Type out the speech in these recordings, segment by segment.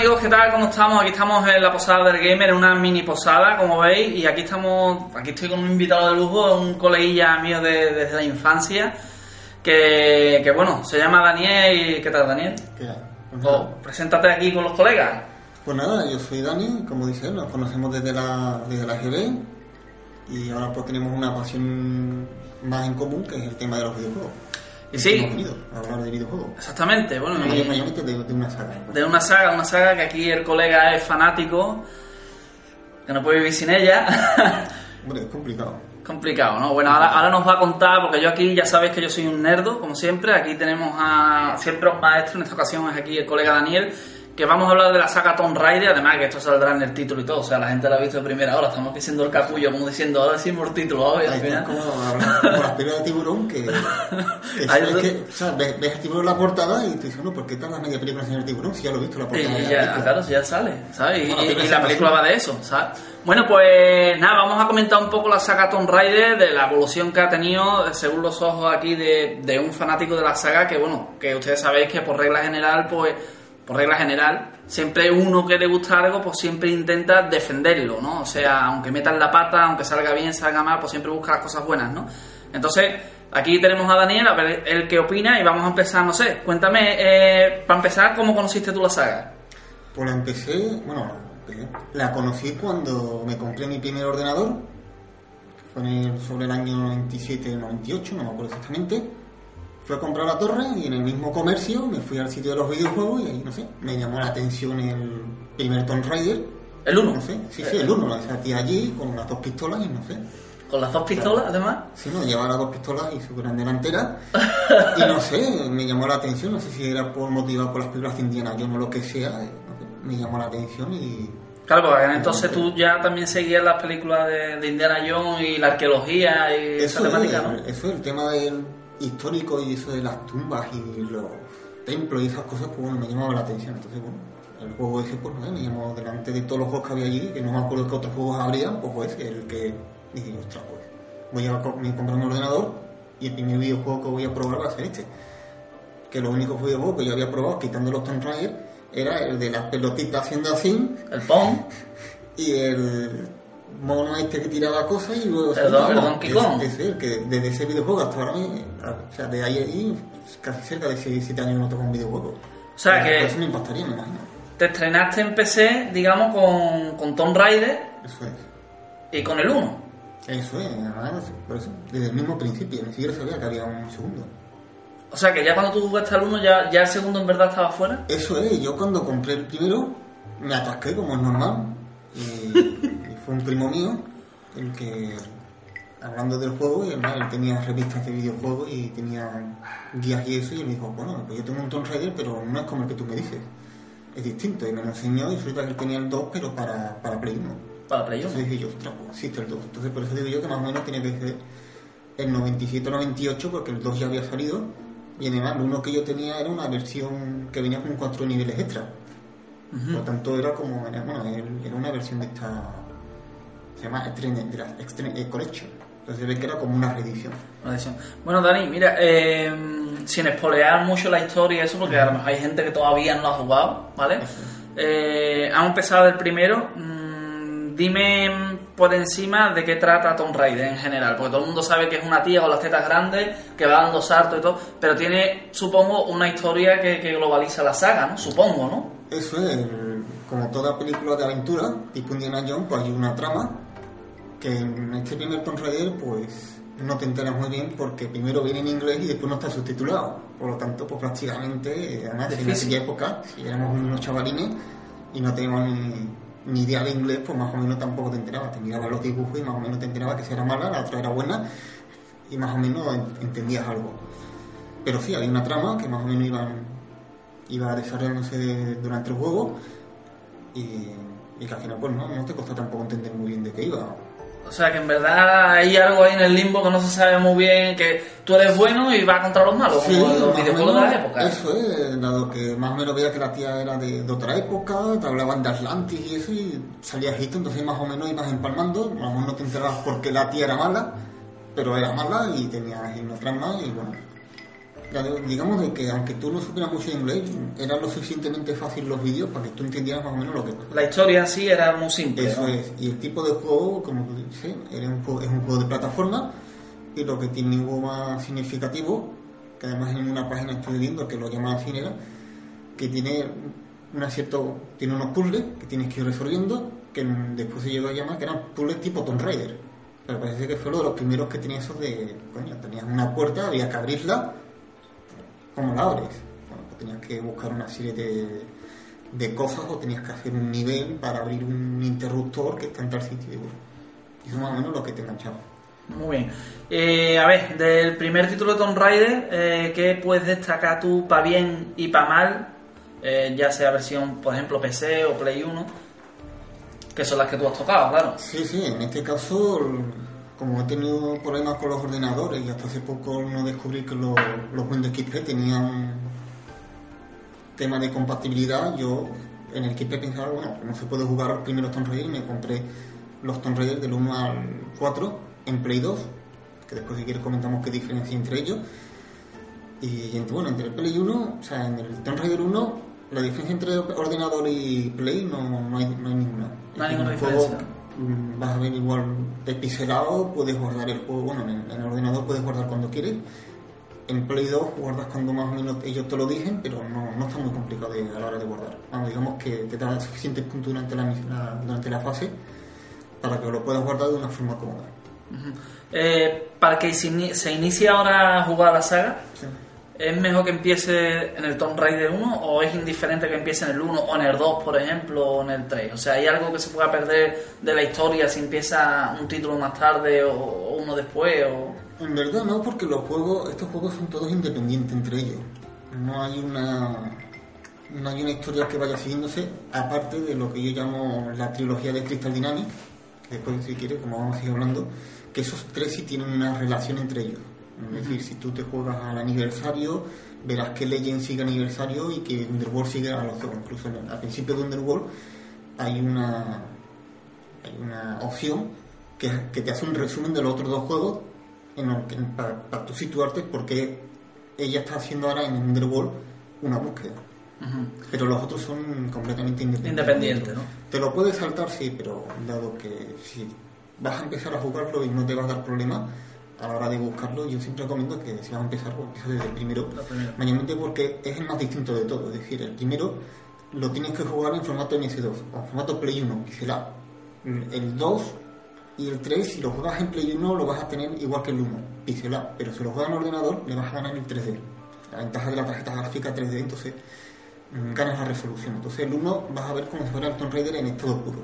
amigos, ¿qué tal? ¿Cómo estamos? Aquí estamos en la posada del gamer, en una mini posada, como veis, y aquí estamos, aquí estoy con un invitado de lujo, un coleguilla mío de- desde la infancia, que, que, bueno, se llama Daniel, y ¿qué tal Daniel? ¿Qué hay? Pues Oh, preséntate aquí con los colegas. Pues nada, yo soy Dani, como dice él, nos conocemos desde la, desde la GB y ahora pues tenemos una pasión más en común que es el tema de los videojuegos. Y sí. A hablar de videojuegos. Exactamente, bueno, y- Mayormente de, de una saga. de una saga, una saga que aquí el colega es fanático, que no puede vivir sin ella. Hombre, es complicado. Complicado, ¿no? Bueno, ahora, ahora nos va a contar, porque yo aquí ya sabéis que yo soy un nerdo, como siempre. Aquí tenemos a siempre un maestro, en esta ocasión es aquí el colega Daniel, que vamos a hablar de la saga Tomb Raider, además que esto saldrá en el título y todo, o sea, la gente lo ha visto de primera hora, estamos diciendo el capullo, como diciendo, ahora decimos el título, hoy al final. como, como las de tiburón que, es que, o sea, ves, ves tiburón la portada y te dices, no, ¿por qué tarda media película en el tiburón si ya lo he visto la portada? Y ya, claro, si ya sale, ¿sabes? Y, Bueno, y- pero y esa la película va de eso, ¿sabes? Bueno, pues nada, vamos a comentar un poco la saga Tomb Raider, de la evolución que ha tenido, según los ojos aquí de, de un fanático de la saga, que bueno, que ustedes sabéis que por regla general, pues, por regla general, siempre uno que le gusta algo, pues siempre intenta defenderlo, ¿no? O sea, aunque metan la pata, aunque salga bien, salga mal, pues siempre busca las cosas buenas, ¿no? Entonces, aquí tenemos a Daniel, a ver el que opina, y vamos a empezar, no sé, cuéntame, eh, para empezar, ¿cómo conociste tú la saga? Pues la empecé, bueno, la conocí cuando me compré mi primer ordenador, fue sobre el año 97-98, no me acuerdo exactamente. Fui a comprar la torre y en el mismo comercio me fui al sitio de los videojuegos y ahí, no sé, me llamó la atención el primer Tomb Raider. El 1. No sé, sí, sí, el uno, esa tía allí con las dos pistolas y no sé. Con las dos pistolas, además. Sí, no, llevaba las dos pistolas y su gran delantera. Y no sé, me llamó la atención, no sé si era por motivado por las películas de Indiana Jones o lo que sea, eh, no sé, me llamó la atención y Claro, porque entonces tú ya también seguías las películas de, de Indiana Jones y la arqueología y esa Eso temática, es, ¿no? eso es el tema del histórico y eso de las tumbas y los templos y esas cosas, pues bueno, me llamaba la atención. Entonces, bueno, el juego ese, pues no, me llamó delante de todos los juegos que había allí, que no me acuerdo qué otros juegos habría, pues fue ese, el que dije, ostras, pues voy a co- me compré un ordenador y el primer videojuego que voy a probar va a ser este. Que los únicos videojuegos que yo había probado, quitando los Tomb Raider, era el de las pelotitas haciendo así El Pong, y el mono este que tiraba cosas y luego el Donkey Kong. ese, el que desde ese videojuego hasta ahora o sea de ahí a ahí casi cerca de 7 años no toco un videojuego O sea que- eso me impactaría me imagino te estrenaste en PC, digamos, con, con Tomb Raider eso es y con el 1. eso es además, por eso desde el mismo principio ni siquiera sabía que había un segundo O sea que ya cuando tú jugaste al 1, ya, ya el segundo en verdad estaba fuera. eso es yo cuando compré el primero me atasqué como es normal y fue un primo mío el que hablando del juego, y además él tenía revistas de videojuegos y tenía guías y eso, y él me dijo, bueno, pues yo tengo un Tomb Raider, pero no es como el que tú me dices, es distinto, y me lo enseñó, y resulta que él tenía el 2, pero para, para Play 1. Para Play 1. Entonces dije yo, ostras, pues existe el 2. Entonces por eso digo yo que más o menos tiene que ser el 97-98, porque el 2 ya había salido, y además lo uno que yo tenía era una versión que venía con cuatro niveles extra. Por lo tanto, era como, era, bueno, era una versión de esta, se llama Extreme, Extreme eh, Collection. Entonces se ve que era como una reedición. Bueno, Dani, mira, eh, sin espolear mucho la historia y eso, porque a lo mejor hay gente que todavía no lo ha jugado, ¿vale? Eh, hemos empezado el primero. Mm, dime por encima de qué trata Tomb Raider en general, porque todo el mundo sabe que es una tía con las tetas grandes, que va dando saltos y todo, pero tiene, supongo, una historia que, que globaliza la saga, ¿no? Supongo, ¿no? Eso es, como toda película de aventura, tipo Indiana Jones, pues hay una trama que en este primer Tomb Raider, pues no te enteras muy bien porque primero viene en inglés y después no está subtitulado. Por lo tanto, pues prácticamente, eh, además en aquella época, si éramos unos chavalines y no teníamos ni, ni idea de inglés, pues más o menos tampoco te enterabas. Te mirabas los dibujos y más o menos te enterabas que si era mala, la otra era buena y más o menos en- entendías algo. Pero sí, había una trama que más o menos iban, iba desarrollándose durante el juego y, y que al final pues no, no te costó tampoco entender muy bien de qué iba. O sea que en verdad hay algo ahí en el limbo que no se sabe muy bien, que tú eres bueno y vas contra los malos, como en los videojuegos de la época. Eso es, dado que más o menos veía que la tía era de, de otra época, te hablaban de Atlantis y eso, y salía Egipto, entonces más o menos ibas empalmando, a lo mejor no te enterabas porque la tía era mala, pero era mala y tenía trama y bueno, digamos de que aunque tú no supieras mucho inglés, eran lo suficientemente fácil los vídeos para que tú entendieras más o menos lo que La historia sí era muy simple. Eso ¿no? es. Y el tipo de juego, como tú dices, era un juego- es un juego de plataforma y lo que tiene algo más significativo, que además en una página estoy viendo que lo llaman así, era, que tiene una cierto, tiene unos puzzles que tienes que ir resolviendo, que después se llegó a llamar que eran puzzles tipo Tomb Raider. Pero parece que fue uno de los primeros que tenía esos de, coño, tenías una puerta, había que abrirla, ¿cómo la abres? Bueno, pues tenías que buscar una serie de, de cosas o tenías que hacer un nivel para abrir un interruptor que está en tal sitio. Y eso es más o menos lo que te enganchaba. Muy bien. Eh, a ver, del primer título de Tomb Raider, eh, ¿qué puedes destacar tú para bien y para mal? Eh, ya sea versión, por ejemplo, PC o Play 1, que son las que tú has tocado, claro. Sí, sí, en este caso, como he tenido problemas con los ordenadores y hasta hace poco no descubrí que los, los Windows XP tenían tema de compatibilidad, yo en el XP pensaba, bueno, no se puede jugar los primeros Tomb Raider me compré los Tomb Raider del 1 al 4 en Play 2, que después si quieres comentamos qué diferencia entre ellos. Y entre, bueno, entre el Play 1, o sea, en el Tomb Raider 1, la diferencia entre ordenador y Play no, no, hay, no hay ninguna. No hay Es ninguna juego, diferencia. Vas a ver igual pixelado, puedes guardar el juego, bueno, en, el ordenador puedes guardar cuando quieres. En Play 2 guardas cuando más o menos ellos te lo dicen, pero no, no está muy complicado de- a la hora de guardar. Vamos, digamos que te da suficientes puntos durante la, la- durante la fase para que lo puedas guardar de una forma cómoda. Eh, para que se, ini- se inicie ahora a jugar la saga, Sí. ¿Es mejor que empiece en el Tomb Raider 1 o es indiferente que empiece en el 1 o en el 2, por ejemplo, o en el 3? O sea, ¿hay algo que se pueda perder de la historia si empieza un título más tarde o, uno después? O... En verdad no, porque los juegos, estos juegos son todos independientes entre ellos. No hay una no hay una historia que vaya siguiéndose, aparte de lo que yo llamo la trilogía de Crystal Dynamics, después si quieres, como vamos a seguir hablando, que esos tres sí tienen una relación entre ellos. Es decir, si tú te juegas al aniversario, verás que Legend sigue aniversario y que Underworld sigue a los dos. Incluso en al principio de Underworld hay una hay una opción que, que te hace un resumen de los otros dos juegos en el que- para, para tú situarte porque ella está haciendo ahora en Underworld una búsqueda. Pero los otros son completamente independientes. Independiente, ¿no? Te lo puedes saltar, sí, pero dado que si vas a empezar a jugarlo y no te va a dar problema a la hora de buscarlo, yo siempre recomiendo que si vas a empezar, pues desde el primero. Mayormente porque es el más distinto de todo. Es decir, el primero lo tienes que jugar en formato MS2 o en formato Play 1, pixelado. El 2 y el 3, si lo juegas en Play 1, lo vas a tener igual que el 1, pixelado. Pero si lo juegas en ordenador, le vas a ganar el 3D. La ventaja de la tarjeta gráfica 3D, entonces mm, ganas la resolución. Entonces el 1 vas a ver como si fuera el Tomb Raider en estado puro.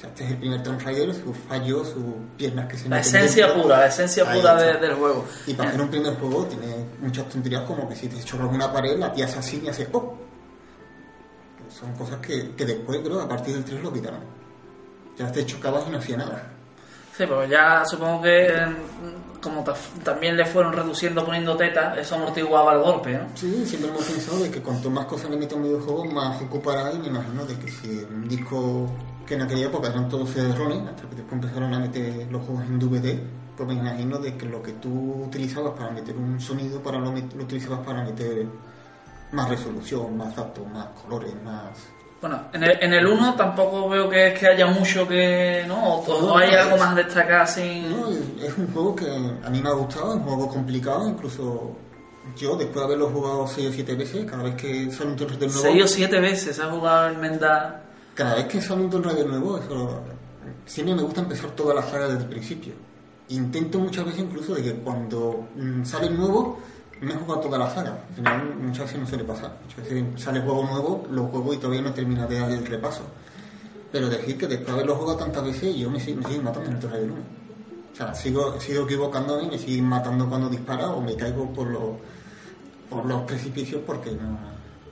O sea, este es el primer Tomb Raider, sus fallos, sus piernas que se La esencia pura, la esencia Ahí pura de- del juego. Y para hacer un primer juego tiene muchas tonterías como que si te chocas una pared, la tía se así y hace ¡oh! Son cosas que, que después, creo, a partir del 3 lo quitaron. Ya te chocabas y no hacía nada. Sí, pues ya supongo que eh, como ta- también le fueron reduciendo poniendo tetas, eso amortiguaba el golpe, ¿no? Sí, siempre hemos pensado de que cuanto más cosas le meto a un videojuego, más ocupará y me imagino de que si un disco que en aquella época eran todos CD-ROMs, hasta que después empezaron a meter los juegos en DVD, pues me imagino de que lo que tú utilizabas para meter un sonido, para lo, lo utilizabas para meter más resolución, más datos, más colores, más... Bueno, en el, en el 1 tampoco veo que, que haya mucho que... ¿no? O, No, hay algo más destacado así... No, es- un juego que a mí me ha gustado, es un juego complicado, incluso yo después de haberlo jugado 6 o 7 veces, cada vez que sale un Raider nuevo... Seis o siete veces ha jugado el Menda... Cada vez que sale un Raider nuevo, eso, siempre me gusta empezar toda la saga desde el principio. Intento muchas veces incluso de que cuando mm, sale el nuevo, me he jugado toda la saga. Al final muchas veces no suele pasar. Muchas veces sale juego nuevo, lo juego y todavía no termina de dar el repaso. Pero decir que después de haberlo jugado tantas veces, yo me, sigo- me sigo matando en el Raider 1. O sea, sigo, sigo equivocándome, me siguen matando cuando dispara o me caigo por los, por los precipicios porque no...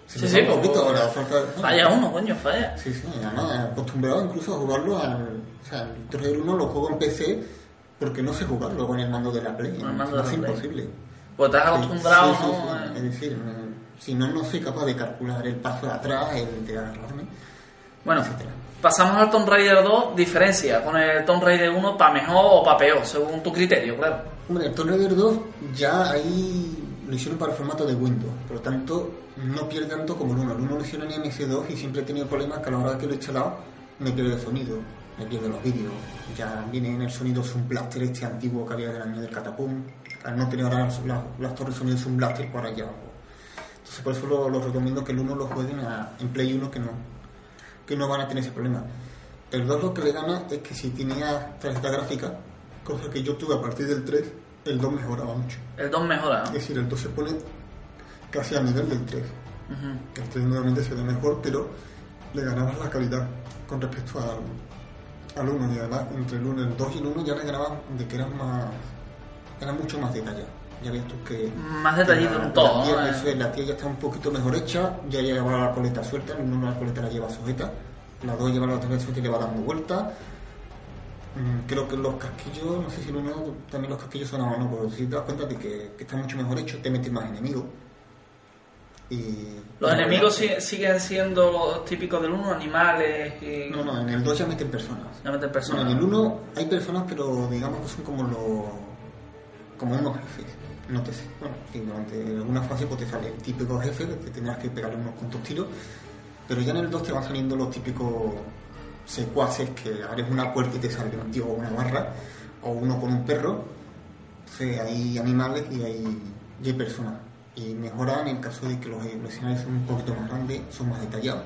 Sí, sí, pues, poquito falta- Falla uno, coño, falla. Sí, sí, además acostumbrado incluso a jugarlo al. O sea, el Tomb Raider 1 lo juego en PC porque no sé jugarlo con el mando de la Play. Con el mando de es Play. imposible. Pues Sí, acostumbrado, sí, sí, ¿no? sí. Es decir, me- si no, no soy capaz de calcular el paso de atrás, el de agarrarme. Bueno, etcétera. pasamos al Tomb Raider 2, diferencia con el Tomb Raider 1 para mejor o para peor, según tu criterio, claro. Hombre, el Tomb Raider 2 ya ahí lo hicieron para el formato de Windows, por lo tanto no pierde tanto como el 1. El 1 lo hicieron en MS2 y siempre he tenido problemas que a la hora que lo he instalado me pierde el sonido, me pierde los vídeos. Ya viene en el sonido Zoom Blaster este antiguo que había del año del Catapum. Al no tener ahora las, las torres de sonido Blaster por allá. Entonces por eso lo recomiendo que el 1 lo jueguen a- en Play 1 que no, que no van a tener ese problema. El 2 lo que le gana es que si tenía tarjeta gráfica, cosa que yo tuve a partir del 3, el 2 mejoraba mucho. El 2 mejora, ¿no? Es decir, el 2 se pone casi a nivel del 3. Ujú. El 3 nuevamente se ve mejor, pero le ganabas la calidad con respecto al, al 1. Y además, entre el 1, el 2 y el 1 ya le ganaban de que eran más. eran mucho más detallados. Ya ves tú que. Más detallito en todo, La tía, ¿no? es, la tía ya está un poquito mejor hecha, ya lleva la coleta suelta, el 1 la coleta la lleva sujeta, la 2 lleva la otra vez suelta y le va dando vuelta. Mm, Creo que los casquillos, no sé si el 1 también los casquillos son mano, pero si te das cuenta de que, que está mucho mejor hecho, te metes más enemigos. Y Los enemigos siguen siendo los típicos del 1, animales y... No, no, en el 2 ya meten personas. Ya meten personas. Bueno, en el 1 hay personas, pero digamos que son como los. como unos jefes. No te sé. Bueno, durante alguna fase pues te sale el típico jefe que te tendrás que pegarle unos cuantos tiros. Pero ya en el 2 te van saliendo los típicos secuaces que abres una puerta y te sale un tío con una barra. O uno con un perro. Entonces hay animales y hay, y hay personas. Y mejoran en el caso de que los, los escenarios son un poquito más grandes, son más detallados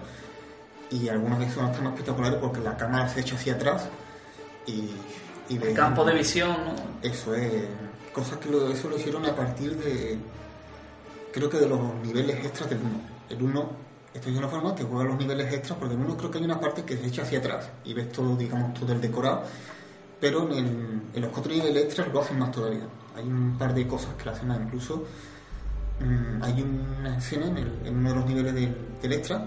y algunas veces son hasta más espectaculares porque la cámara se echa hacia atrás y, y ves- Campo de visión, ¿no? eso es cosas que lo, eso lo hicieron a partir de creo que de los niveles extras del 1 el 1 esto es una forma te juega los niveles extras porque en el 1 creo que hay una parte que se echa hacia atrás y ves todo digamos todo el decorado pero en, el- en los cuatro niveles extras lo hacen más todavía hay un par de cosas que la hacen más incluso mm, hay una escena en, el- en uno de los niveles del, del extra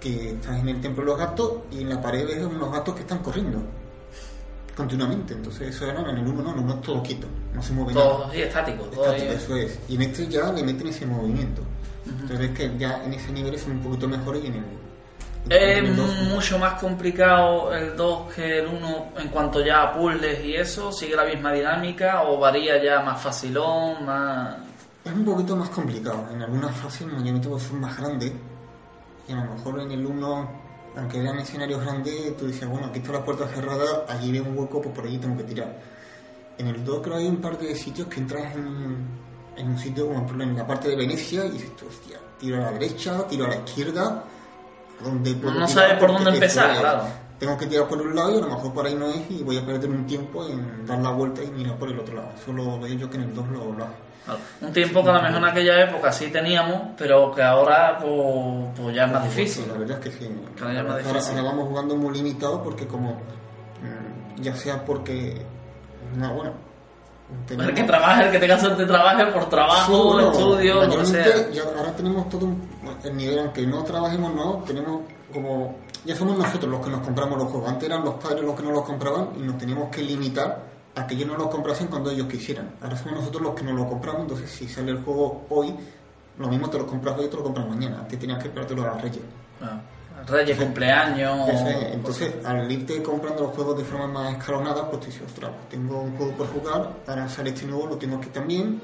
que estás en el templo de los gatos y en la pared ves unos gatos que están corriendo continuamente. Entonces eso era en el 1 no, no, no es todo quieto, no se mueve Todo nada. así estático. Todo Estático, eso es. Y en este ya le meten ese movimiento. Entonces ves que ya en ese nivel son un poquito mejores y en el... Es mucho más complicado el 2 que el 1 en cuanto ya a puzzles y eso. ¿Sigue la misma dinámica o varía ya más facilón, más...? Es un poquito más complicado. En algunas fases los movimientos pues, son más grandes. Y a lo mejor en el 1, aunque eran escenarios grandes, tú decías, bueno, aquí está la puerta cerrada, allí veo un hueco, pues por allí tengo que tirar. En el 2 creo que hay un par de sitios que entras en, en un sitio, como por ejemplo en la parte de Venecia, y dices, hostia, tiro a la derecha, tiro a la izquierda, ¿a ¿dónde puedo No sabes por dónde empezar, claro. Tengo que tirar por un lado y a lo mejor por ahí no es y voy a perder un tiempo en dar la vuelta y mirar por el otro lado. Eso lo veo yo que en el 2 lo, lo hace. Claro, Un tiempo que a lo mejor en aquella época sí teníamos, pero que ahora pues, pues ya es más difícil. La verdad es que sí. Cada día es más ahora vamos jugando muy limitado porque como mm, ya sea porque no bueno El que trabaje, el que tenga suerte trabaje por trabajo, estudio, lo que mayormente sea. ya ahora tenemos todo un, el nivel aunque no trabajemos no tenemos como ya somos nosotros los que nos compramos los juegos. Antes eran los padres los que nos los compraban y nos teníamos que limitar a que ellos nos los comprasen cuando ellos quisieran. Ahora somos nosotros los que nos lo compramos entonces si sale el juego hoy lo mismo te lo compras hoy y te lo compras mañana. Antes tenías que esperártelo a Reyes. Ah, Reyes, cumpleaños. Es. Entonces, al irte comprando los juegos de forma más escalonada, pues te dices, ostras, tengo un juego por jugar, ahora sale este nuevo, lo tengo aquí también.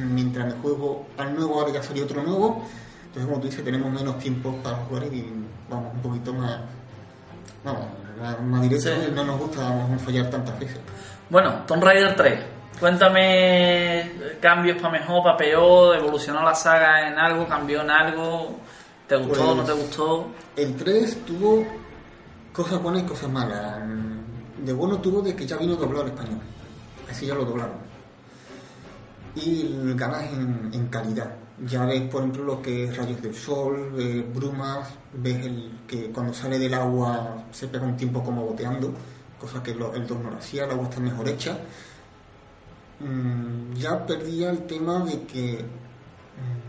Mientras me juego al nuevo, ahora ya salió otro nuevo. Entonces, como tú dices, tenemos menos tiempo para jugar y vamos un poquito más, vamos, más, más directo Sí. no nos gusta vamos, fallar tantas veces. Bueno, Tomb Raider 3. Cuéntame eh, cambios para mejor, para peor, evolucionó la saga en algo, cambió en algo, ¿te gustó, Pues- no te gustó? El 3 tuvo cosas buenas y cosas malas. De bueno tuvo de que ya vino doblado al español. Así ya lo doblaron. Y ganas en, en calidad. Ya ves, por ejemplo, lo que es rayos del sol, ves brumas, ves el que cuando sale del agua se pega un tiempo como boteando, cosa que lo- el 2 no lo hacía, el agua está mejor hecha. Mm, ya perdía el tema de que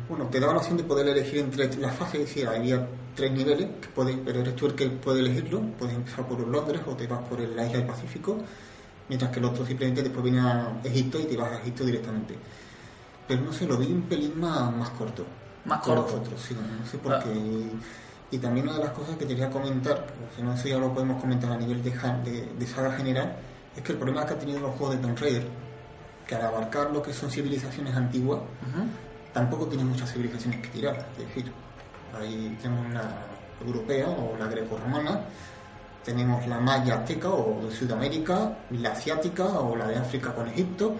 bueno, te daba la opción de poder elegir entre las fases, es decir, había tres niveles, que puedes, pero eres tú el que puede elegirlo, puedes empezar por Londres o te vas por la isla del Pacífico, mientras que el otro simplemente después viene a Egipto y te vas a Egipto directamente. Pero no sé, lo vi un pelín más, más corto. Más corto. otros, sí, no sé por Ah. qué. Y, y también una de las cosas que quería comentar, si no eso ya lo podemos comentar a nivel de, ja- de, de saga general, es que el problema que ha tenido los juegos de Tomb Raider, que al abarcar lo que son civilizaciones antiguas. Tampoco tiene muchas civilizaciones que tirar. Es decir, ahí tenemos la europea o la greco-romana, tenemos la maya azteca o de Sudamérica, la asiática o la de África con Egipto,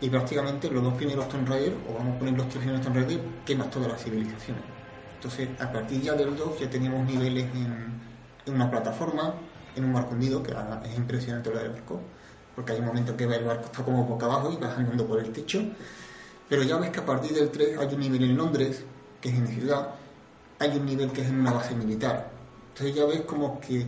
y prácticamente los dos primeros Tomb Raider, o vamos a poner los tres primeros Tomb Raider, quemas todas las civilizaciones. Entonces, a partir ya del 2 ya teníamos niveles en, una plataforma, en un barco hundido, que es impresionante lo del barco, porque hay un momento que el barco está como boca abajo y vas andando por el techo. Pero ya ves que a partir del 3 hay un nivel en Londres, que es en ciudad, hay un nivel que es en una base militar. Entonces ya ves como que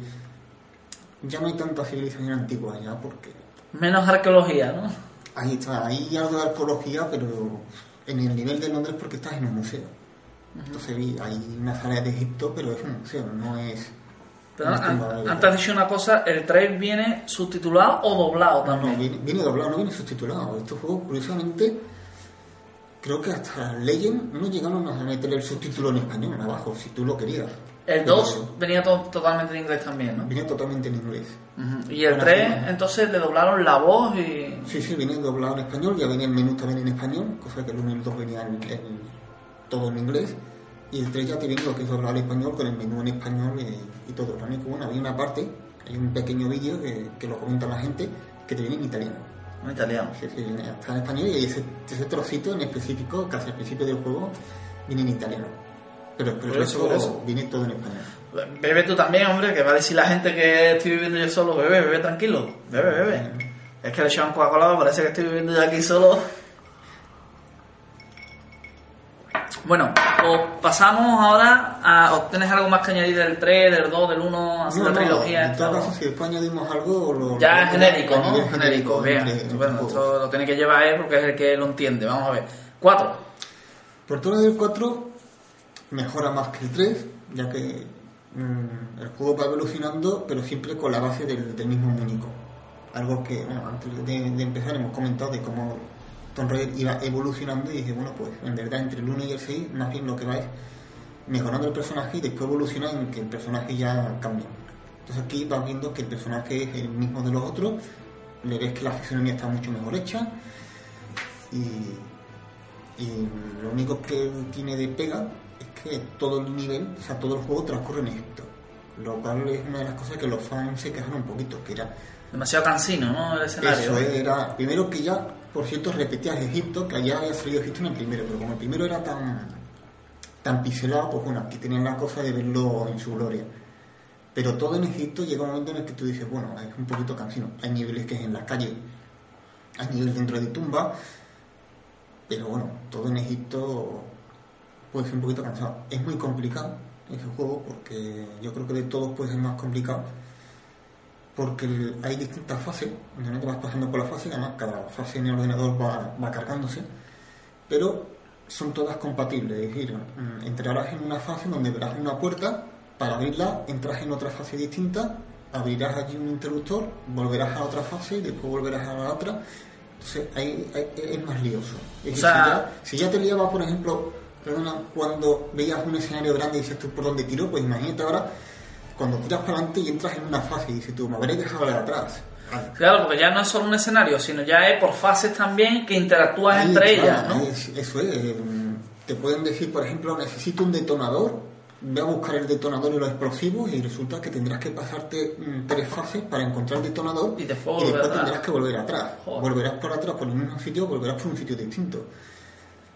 ya no hay tanta civilización antigua ya, porque... Menos arqueología, ¿no? Ahí está, ahí algo de arqueología, pero en el nivel de Londres porque estás en un museo. Entonces hay una sala de Egipto, pero es un museo, no es... Pero antes has dicho una cosa, ¿el trailer viene subtitulado o doblado también? No, viene, viene doblado, no viene subtitulado. Estos juegos, curiosamente, creo que hasta Legend no llegaron a meter el subtítulo en español abajo, si tú lo querías. El 2 venía totalmente en inglés también, ¿no? Venía totalmente en inglés. Y el 3, entonces le doblaron la voz y... Sí, sí, venía doblado en español, ya venía el menú también en español, cosa que el 1 y el 2 venían todo en inglés. Y el 3 ya te viene lo que es doblado en español, con el menú en español y, todo. Lo único, bueno, había una parte, hay un pequeño vídeo que, que lo comenta la gente, que te viene en italiano en italiano. Sí, sí, está en español y ese, ese trocito en específico, casi al principio del juego, viene en italiano. Pero, pero eso, viene todo en español. Bebe tú también, hombre, que va a decir la gente que estoy viviendo yo solo. Bebe, bebe tranquilo. Bebe, bebe. Es que le echan Coca-Cola, parece que estoy viviendo yo aquí solo. Bueno, pues pasamos ahora a. ¿Tienes algo más que añadir del 3, del 2, del 1, así no, la no, trilogía? En todo caso, si después añadimos algo. Lo, ya es genérico, ¿no? nivel Genérico, bien. entre- Bueno, esto lo tiene que llevar él porque es el que lo entiende. Vamos a ver. 4. Fortuna del 4 mejora más que el 3, ya que mm, el juego va evolucionando, pero siempre con la base del, del mismo muñeco. Algo que, bueno, antes de, de empezar hemos comentado de cómo Tomb Raider iba evolucionando y dije, bueno, pues en verdad entre el 1 y el 6, más bien lo que va es mejorando el personaje y después evoluciona en que el personaje ya cambia. Entonces aquí vas viendo que el personaje es el mismo de los otros, le ves que la fisonomía está mucho mejor hecha y, y lo único que tiene de pega es que todo el nivel, o sea, todo el juego transcurre en Egipto. Lo cual es una de las cosas que los fans se quejaron un poquito, que era Demasiado cansino, ¿no? El escenario. eso era, primero que ya, por cierto, repetías Egipto, que allá había salido Egipto en el primero, pero como el primero era tan, tan pixelado, pues bueno, aquí tenían la cosa de verlo en su gloria. Pero todo en Egipto llega un momento en el que tú dices, bueno, es un poquito cansino. Hay niveles que es en las calles, hay niveles dentro de tumba, pero bueno, todo en Egipto puede ser un poquito cansado. Es muy complicado ese juego porque yo creo que de todos puede ser más complicado porque el- hay distintas fases, donde te vas pasando por la fase, además cada fase en el ordenador va, va cargándose, pero son todas compatibles, es decir, mm, entrarás en una fase donde verás una puerta, para abrirla entras en otra fase distinta, abrirás allí un interruptor, volverás a otra fase y después volverás a la otra, entonces ahí, ahí es más lioso. Es decir, sea- si, ya, si ya te liaba, por ejemplo, perdona, cuando veías un escenario grande y dices tú por dónde tiro, pues imagínate ahora cuando tiras para adelante y entras en una fase y dices tú, me habré dejado de atrás. Claro, porque ya no es solo un escenario, sino ya es por fases también que interactúas Ahí, entre claro, ellas, ¿no? es- eso es. eh, Te pueden decir, por ejemplo, necesito un detonador, ve a buscar el detonador y los explosivos y resulta que tendrás que pasarte mm, tres fases para encontrar el detonador Y después volver atrás. tendrás que volver atrás. Joder. Volverás por atrás por el mismo sitio, volverás por un sitio distinto.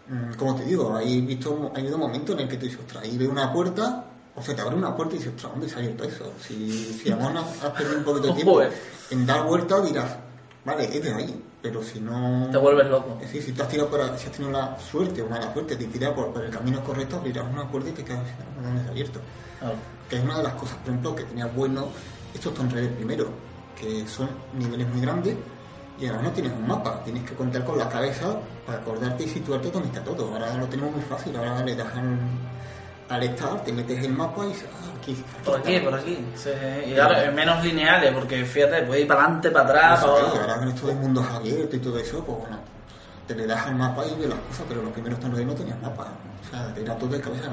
Mm, Como te digo, hay visto, hay habido momentos en el que tú dices, ostras, ahí veo una puerta, o se te abre una puerta y dices, ostras, ¿dónde se ha abierto eso? Si, si aún has has perdido un poquito de tiempo, Joder. en dar vuelta dirás, vale, es de ahí, pero si no... Te vuelves loco. Es decir, si tú has tirado por, si has tenido la suerte o mala suerte de tirar por, por el camino correcto, abrirás una puerta y te quedas ¿dónde se ha abierto? Que es una de las cosas, por ejemplo, que tenía bueno estos Raider primero, que son niveles muy grandes y ahora no tienes un mapa, tienes que contar con la cabeza para acordarte y situarte donde está todo. Ahora lo tenemos muy fácil, ahora le das al, al estar, te metes el mapa y dices, ah, aquí, Por aquí, por. Sí, y ahora es menos lineales, porque fíjate, puedes ir para adelante, para atrás, Eso, para claro, ahora con esto de mundos abiertos y todo eso, pues bueno, te le das al mapa y ves las cosas, pero los primeros Tomb no tenías mapa. O sea, era todo de cabeza.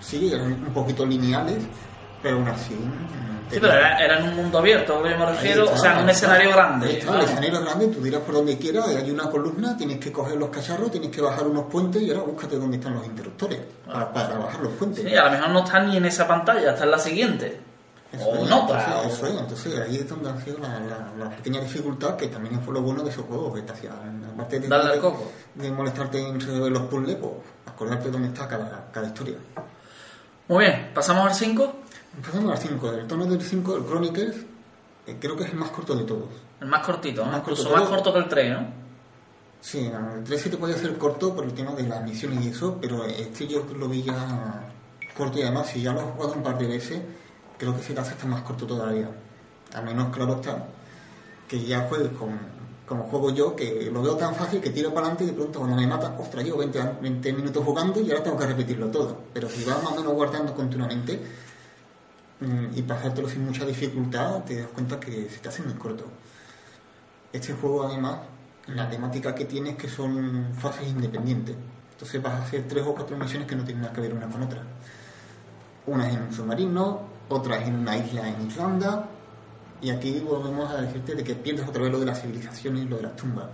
Sí, eran un poquito lineales, Pero aún así. Sí, pero era, era en un mundo abierto, a lo que yo me refiero, o sea, en un escenario grande. Está, el escenario grande, tú dirás por donde quieras, hay una columna, tienes que coger los cacharros, tienes que bajar unos puentes y ahora búscate dónde están los interruptores para, para bajar los puentes. Sí, a lo mejor no está ni en esa pantalla, está en la siguiente. Eso o en otra. Entonces, o- eso es, entonces ahí es donde ha sido la, la- la pequeña dificultad, que también fue lo bueno de esos juegos, que te hacía, aparte de, Darle al coco. de molestarte en resolver los puzzles, pues acordarte dónde está cada, cada historia. Muy bien, pasamos al 5, Empezamos al 5, el tono del 5, el Chronicles, eh, creo que es el más corto de todos. el más cortito, ¿no? Más incluso corto. más corto que el 3, ¿no? Sí, el 3 sí te puede hacer corto por el tema de las misiones y eso, pero este yo lo vi ya corto y además si ya lo has jugado un par de veces, creo que se te hace hasta más corto todavía. A menos, claro está, que ya juegues con, como juego yo, que lo veo tan fácil que tiro para adelante y de pronto cuando me mata, ostras, llevo 20, an- 20 minutos jugando y ahora tengo que repetirlo todo. Pero si vas más o menos guardando continuamente y pasártelo sin mucha dificultad, te das cuenta que se te hace muy corto. Este juego además, la temática que tiene es que son fases independientes. Entonces vas a hacer tres o cuatro misiones que no tienen nada que ver una con otra. Una es en un submarino, otra es en una isla en Islanda, y aquí volvemos a decirte de que pierdes otra vez lo de las civilizaciones y lo de las tumbas.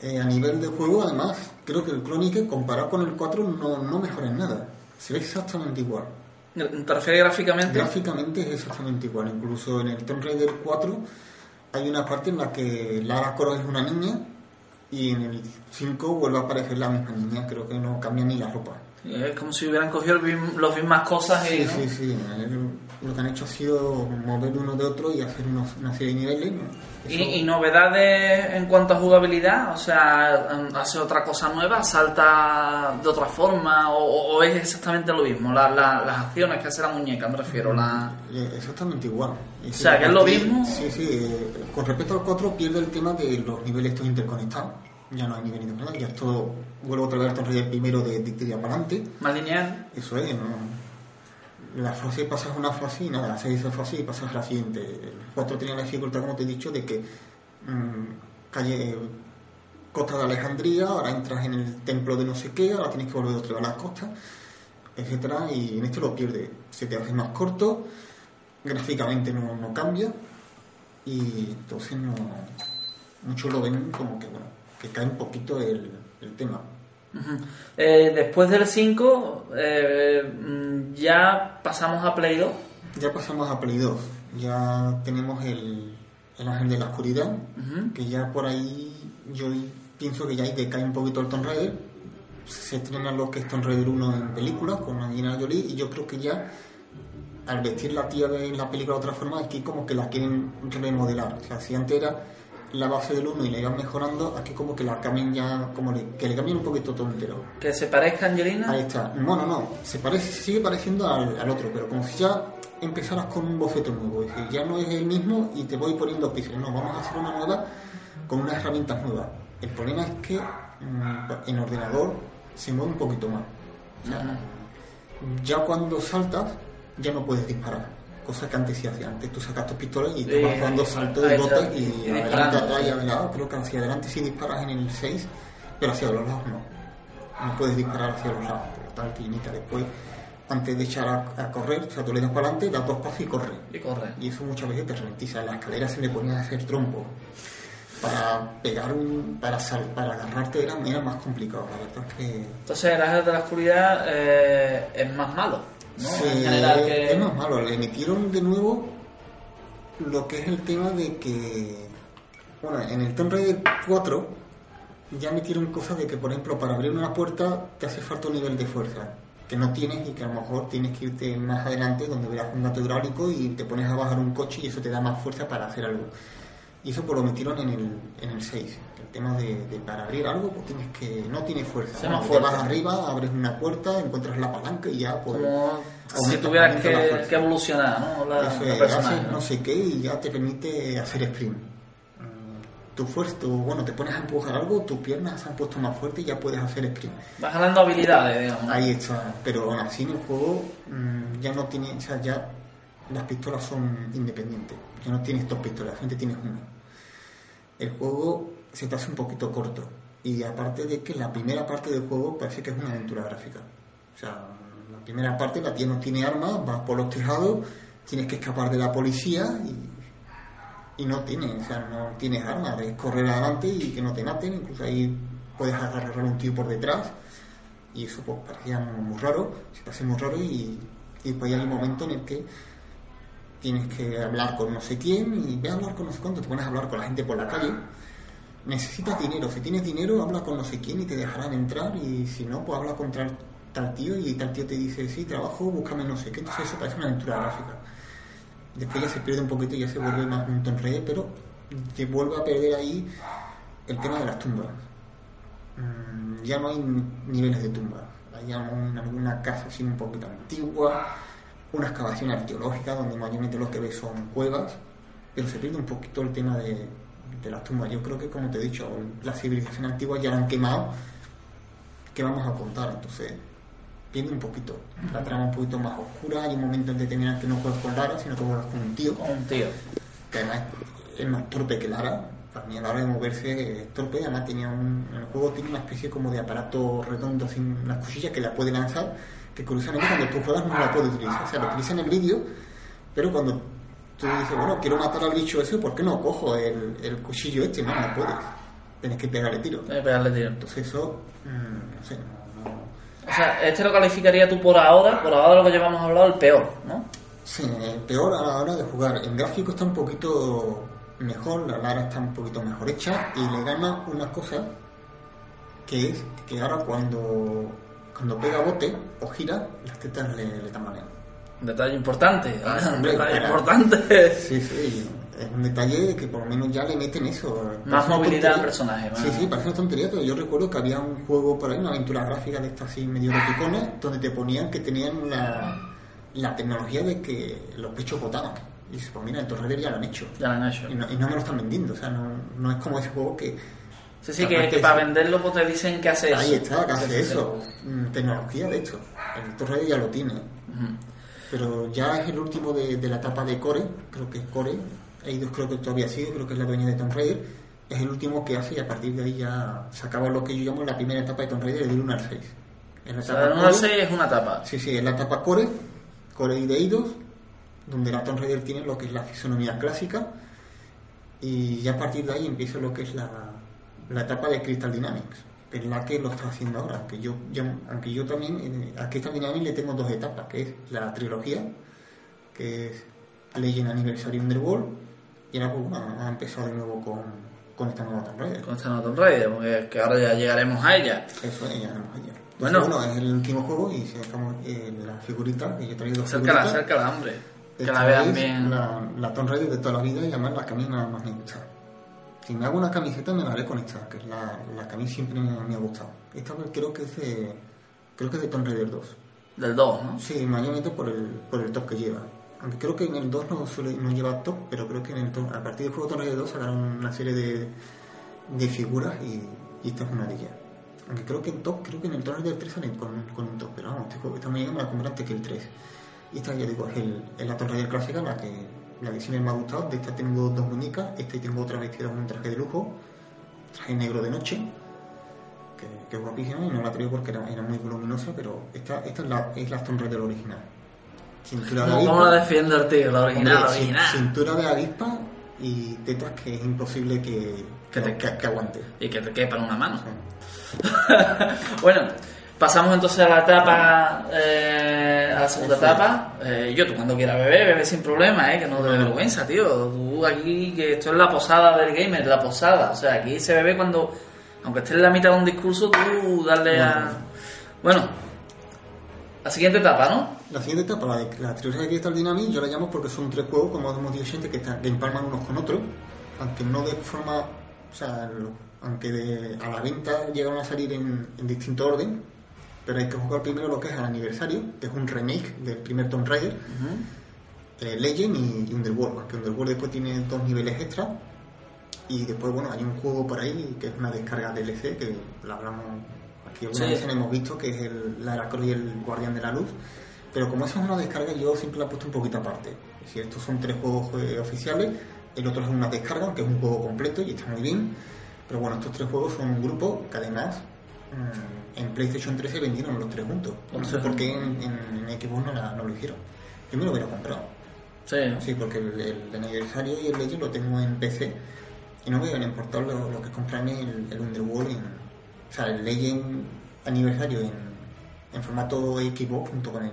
Eh, a nivel de juego, además, creo que el Chronicle, comparado con el 4, no, no mejora en nada. Se ve exactamente igual. ¿Te refieres gráficamente? Gráficamente es exactamente igual. Incluso en el Tomb Raider 4 hay una parte en la que Lara Croft es una niña y en el 5 vuelve a aparecer la misma niña. Creo que no cambia ni la ropa. Es como si hubieran cogido los mismas cosas y... Sí, ¿no? sí, sí. El- Lo que han hecho ha sido mover uno de otro y hacer unos- una serie de niveles. ¿no? ¿Y, Eso- y novedades en cuanto a jugabilidad? O sea, ¿hace otra cosa nueva? ¿Salta de otra forma? ¿O, o es exactamente lo mismo? La- la- las acciones que hace la muñeca, me refiero. La... Eh, Exactamente igual. O sea, que es lo mismo. Sí, sí. eh, Con respecto al 4 pierde el tema de los niveles estos interconectados. Ya no hay nivel interconectado. Ya esto vuelvo otra vez Tomb Raider primero de dictaría para adelante. Más lineal. Eso es, ¿no? La fase pasas una fase y nada, haces esa fase y pasas la siguiente. El 4 tenía la dificultad, como te he dicho, de que mm, calle Costa de Alejandría, ahora entras en el templo de no sé qué, ahora tienes que volver otra vez a las costas, etcétera, y en este lo pierdes. Se te hace más corto, gráficamente no, no cambia, y entonces no. Muchos lo ven como que bueno, que cae un poquito el, el tema. Ujú. Eh, después del 5, eh, mm, ya pasamos a Play 2. Ya pasamos a Play 2. Ya tenemos el, el Ángel de la Oscuridad, Ujú. que ya por ahí yo pienso que ya ahí decae un poquito el Tomb Raider. Se estrena lo que es Tomb Raider 1 en película con Angelina Jolie y yo creo que ya al vestir la tía de la película de otra forma aquí como que la quieren remodelar. O sea, si antes era la base del 1 y la iban mejorando, aquí como que la cambian ya, como le- que le cambian un poquito todo entero. Que se parezca a Angelina. Ahí está. Bueno, no, se parece, sigue pareciendo al, al otro, pero como si ya empezaras con un boceto nuevo. Es decir, ya no es el mismo y te voy poniendo pisos. No, vamos a hacer una nueva con unas herramientas nuevas. El problema es que mm, en ordenador se mueve un poquito más. O sea, ya cuando saltas, ya no puedes disparar. Cosa que antes sí hacía. Antes tú sacas tus pistolas y te vas dando saltos ahí y botes y, adelante, atrás y sí. a lado. Creo que hacia adelante sí disparas en el 6, pero hacia los lados no. No puedes disparar hacia los lados. Por lo tanto, limita después, antes de echar a, a correr, o sea, tú le das para adelante, das dos pasos y corre. Y corre. Y eso muchas veces te ralentiza. En la escalera se le ponía a hacer trompo. Para pegar un. para sal, para agarrarte era, era más complicado. La verdad es que. Entonces, el Ángel de la Oscuridad eh, es más malo, ¿no? Sí, en general que... es más malo. Le metieron de nuevo lo que es el tema de que. Bueno, en el Tomb Raider 4 ya metieron cosas de que, por ejemplo, para abrir una puerta te hace falta un nivel de fuerza que no tienes y que a lo mejor tienes que irte más adelante donde verás un gato hidráulico y te pones a bajar un coche y eso te da más fuerza para hacer algo. Y eso pues lo metieron en el, en el 6. El tema de, de para abrir algo, pues tienes que. no tiene fuerza. Ser más Te vas arriba, abres una puerta, encuentras la palanca y ya pues. Como si tuvieras que, que evolucionar, ¿no? La, Eso la es, personaje, haces ¿no? no sé qué y ya te permite hacer sprint. Mm, Tu fuerza, tu- bueno, te pones a empujar algo, tus piernas se han puesto más fuertes y ya puedes hacer sprint. Vas ganando habilidades, digamos. Ahí está, pero aún así en el juego mm, ya no tiene, o sea, ya las pistolas son independientes. Ya no tienes dos pistolas, la gente tienes una. El juego se te hace un poquito corto. Y aparte de que la primera parte del juego parece que es una aventura gráfica. O sea, la primera parte la tía no tiene armas, vas por los tejados, tienes que escapar de la policía y, y no tienes, o sea, no tienes armas, es correr adelante y que no te maten, incluso ahí puedes agarrar a un tío por detrás y eso pues parecía muy raro, se parece muy raro y, y pues hay un momento en el que tienes que hablar con no sé quién y ve a hablar con no sé cuánto, te pones a hablar con la gente por la calle, necesitas dinero, si tienes dinero habla con no sé quién y te dejarán entrar y si no pues habla con tal, tal tío y tal tío te dice sí, trabajo, búscame no sé qué, entonces eso parece una aventura gráfica. Después ya se pierde un poquito y ya se vuelve más un tonrede, pero te vuelve a perder ahí el tema de las tumbas. Mm, ya no hay niveles de tumbas, hay algún- alguna casa así un poquito antigua, una excavación arqueológica donde mayormente lo que ves son cuevas, pero se pierde un poquito el tema de, de las tumbas. Yo creo que, como te he dicho, las civilizaciones antiguas ya la han quemado, ¿qué vamos a contar? Entonces, pierde un poquito. La trama un poquito más oscura, hay un momento en determinado que no juegas con Lara, sino que juegas con un tío, Con un tío. que además es más torpe que Lara. Para mí a la hora de moverse es torpe, además tenía un, en el juego tiene una especie como de aparato redondo sin unas cuchillas que la puede lanzar, que curiosamente cuando tú juegas no la puede utilizar. O sea, lo utiliza en el vídeo, pero cuando tú dices, bueno, quiero matar al bicho ese, ¿por qué no cojo el, el cuchillo este? No, no puedes. Tienes que pegarle tiro. Tienes que pegarle tiro. Entonces eso, mm, no sé, no, no- O sea, este lo calificaría tú por ahora, por ahora lo que llevamos hablado, el peor, ¿no? Sí, eh, peor a la hora de jugar. En gráfico está un poquito mejor, la Lara está un poquito mejor hecha y le gana una cosa que es que ahora cuando, cuando pega bote o gira, las tetas le, le tambalean. Un detalle importante. Ah, un hombre, detalle importante. Sí, sí, es un detalle que por lo menos ya le meten eso. Más movilidad al personaje. más- Sí, sí, parece una tontería, pero yo recuerdo que había un juego por ahí, una aventura gráfica de estas así medio eroticonas, donde te ponían que tenían la, la tecnología de que los pechos botaban. Y dices, pues mira, en Tomb Raider ya lo han hecho. Ya lo han hecho. Y no, y no me lo están vendiendo, o sea, no, no es como ese juego que... Sí, sí, que, para venderlo pues te dicen que hace eso. Ahí está, que hace eso. Mm, Tecnología, de hecho. El Raider ya lo tiene. Pero ya es el último de, de la etapa de Core, creo que es Core, Eidos creo que todavía sigue, creo que es la dueña de Tomb Raider, es el último que hace y a partir de ahí ya se acaba lo que yo llamo la primera etapa de Tomb Raider del 1 al 6. Es la O sea, etapa del 1 al Core- 6 es una etapa. Sí, sí, es la etapa Core, Core y de Eidos, donde la Tomb Raider tiene lo que es la fisonomía clásica y ya a partir de ahí empieza lo que es la, la etapa de Crystal Dynamics, es la que lo está haciendo ahora. Aunque yo, yo- aunque yo también eh, a Crystal Dynamics le tengo dos etapas, que es la trilogía, que es Legend Anniversary Underworld, y ahora pues, bueno, ha empezado de nuevo con, con esta nueva Tomb Raider. Con esta no Tomb Raider, porque que ahora ya llegaremos a ella. Eso es, ya haremos allá. Bueno. bueno, es el último juego y si sacamos eh, la figurita, que yo he traído Acércala, acércala, hombre. Que la vean bien. La, la Tomb Raider de toda la vida y además la que a mí más me gusta. Si me hago una camiseta me la haré con esta, que es la, la que a mí siempre me, me ha gustado. Esta creo que es de, creo que es de Tomb Raider 2. Del 2, ¿no? Sí, mayormente por el, por el top que lleva. Aunque creo que en el 2 no, suele, no lleva top, pero creo que en el top- a partir del juego Tomb Raider 2 sacaron una serie de, de figuras y, y esta es una de ellas. Aunque creo que en top, creo que en el Tomb Raider 3 salen con, con un top, pero vamos, este juego, esta mañana me la compré antes que el 3. Y esta ya digo, es, el, es la Tomb Raider clásica, la que, la que siempre me ha gustado. De esta tengo dos muñecas, esta y tengo otra vestida con un traje de lujo, traje negro de noche que, que es guapísima y no la traigo porque era, era muy voluminosa, pero esta, esta es la, es la Tomb Raider original. Cintura de ¿Cómo, avispa, cómo la defiende el tío? La original, hombre, cintura de avispa y tetas que es imposible que, Que te- que, que aguante. Y que te quepa en una mano. Bueno, pasamos entonces a la etapa, eh, a la segunda etapa. Eh, yo, tú cuando quieras beber, bebe sin problema, ¿eh? Que no te dé vergüenza, tío. Tú aquí, que esto es la posada del gamer, la posada. O sea, aquí se bebe cuando, aunque estés en la mitad de un discurso, tú darle a... Bueno, la siguiente etapa, ¿no? La siguiente etapa, la, de, la trilogía de Crystal Dynamics, yo la llamo porque son tres juegos, como hemos dicho antes, que, están, que empalman unos con otros, aunque no de forma, o sea, aunque de- a la venta llegaron a salir en, en distinto orden, pero hay que jugar primero lo que es el aniversario, que es un remake del primer Tomb Raider, eh, Legend y, y Underworld, aunque Underworld después tiene dos niveles extra, y después, bueno, hay un juego por ahí que es una descarga DLC, que la hablamos aquí alguna Sí. vez hemos visto, que es el Lara Croft y el Guardián de la Luz, pero como eso es una descarga, yo siempre la he puesto un poquito aparte. Si estos son tres juegos eh, oficiales, el otro es una descarga, que es un juego completo y está muy bien. Pero bueno, estos tres juegos son un grupo que además en PlayStation 3 se vendieron los tres juntos. No sé por qué en, Xbox no, la- no lo hicieron. Yo me lo hubiera comprado. Sí, Sí, porque el, el aniversario y el Legend lo tengo en PC y no me iban a importar lo, lo que es comprarme el, el Underworld en, o sea, el Legend aniversario en, en formato Xbox junto con el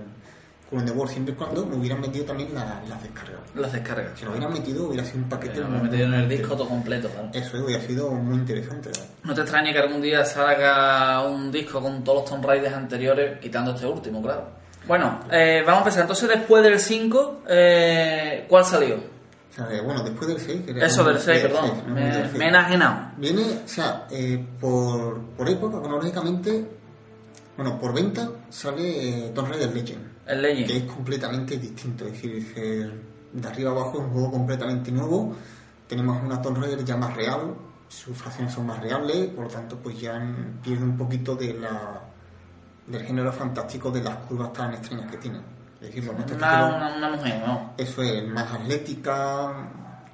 con Underworld siempre y cuando me hubieran metido también la- las descargas. las descargas. Si lo hubieran metido hubiera sido un paquete Me he muy- metido en el disco todo completo, claro. Eso hubiera sido muy interesante. ¿verdad? No te extrañe que algún día salga un disco con todos los Tomb Raiders anteriores, quitando este último, claro. Bueno, eh, vamos a empezar. Entonces, después del 5, eh, ¿cuál salió? O sea, eh, bueno, después del 6... que era Eso del 6, del perdón. no, me he enajenado. Viene, o sea, eh, por, por época, cronológicamente, bueno, por venta sale eh, Tomb Raider Legend. El que Legend. es completamente distinto. Es decir, eh, de arriba abajo es un juego completamente nuevo. Tenemos una Tomb Raider ya más real, sus fracciones son más reales, por lo tanto, pues ya pierde un poquito de la del género fantástico de las curvas tan extrañas que tiene. Es decir, que Una, tienen- una, una mujer, ¿no? eso es más atlética,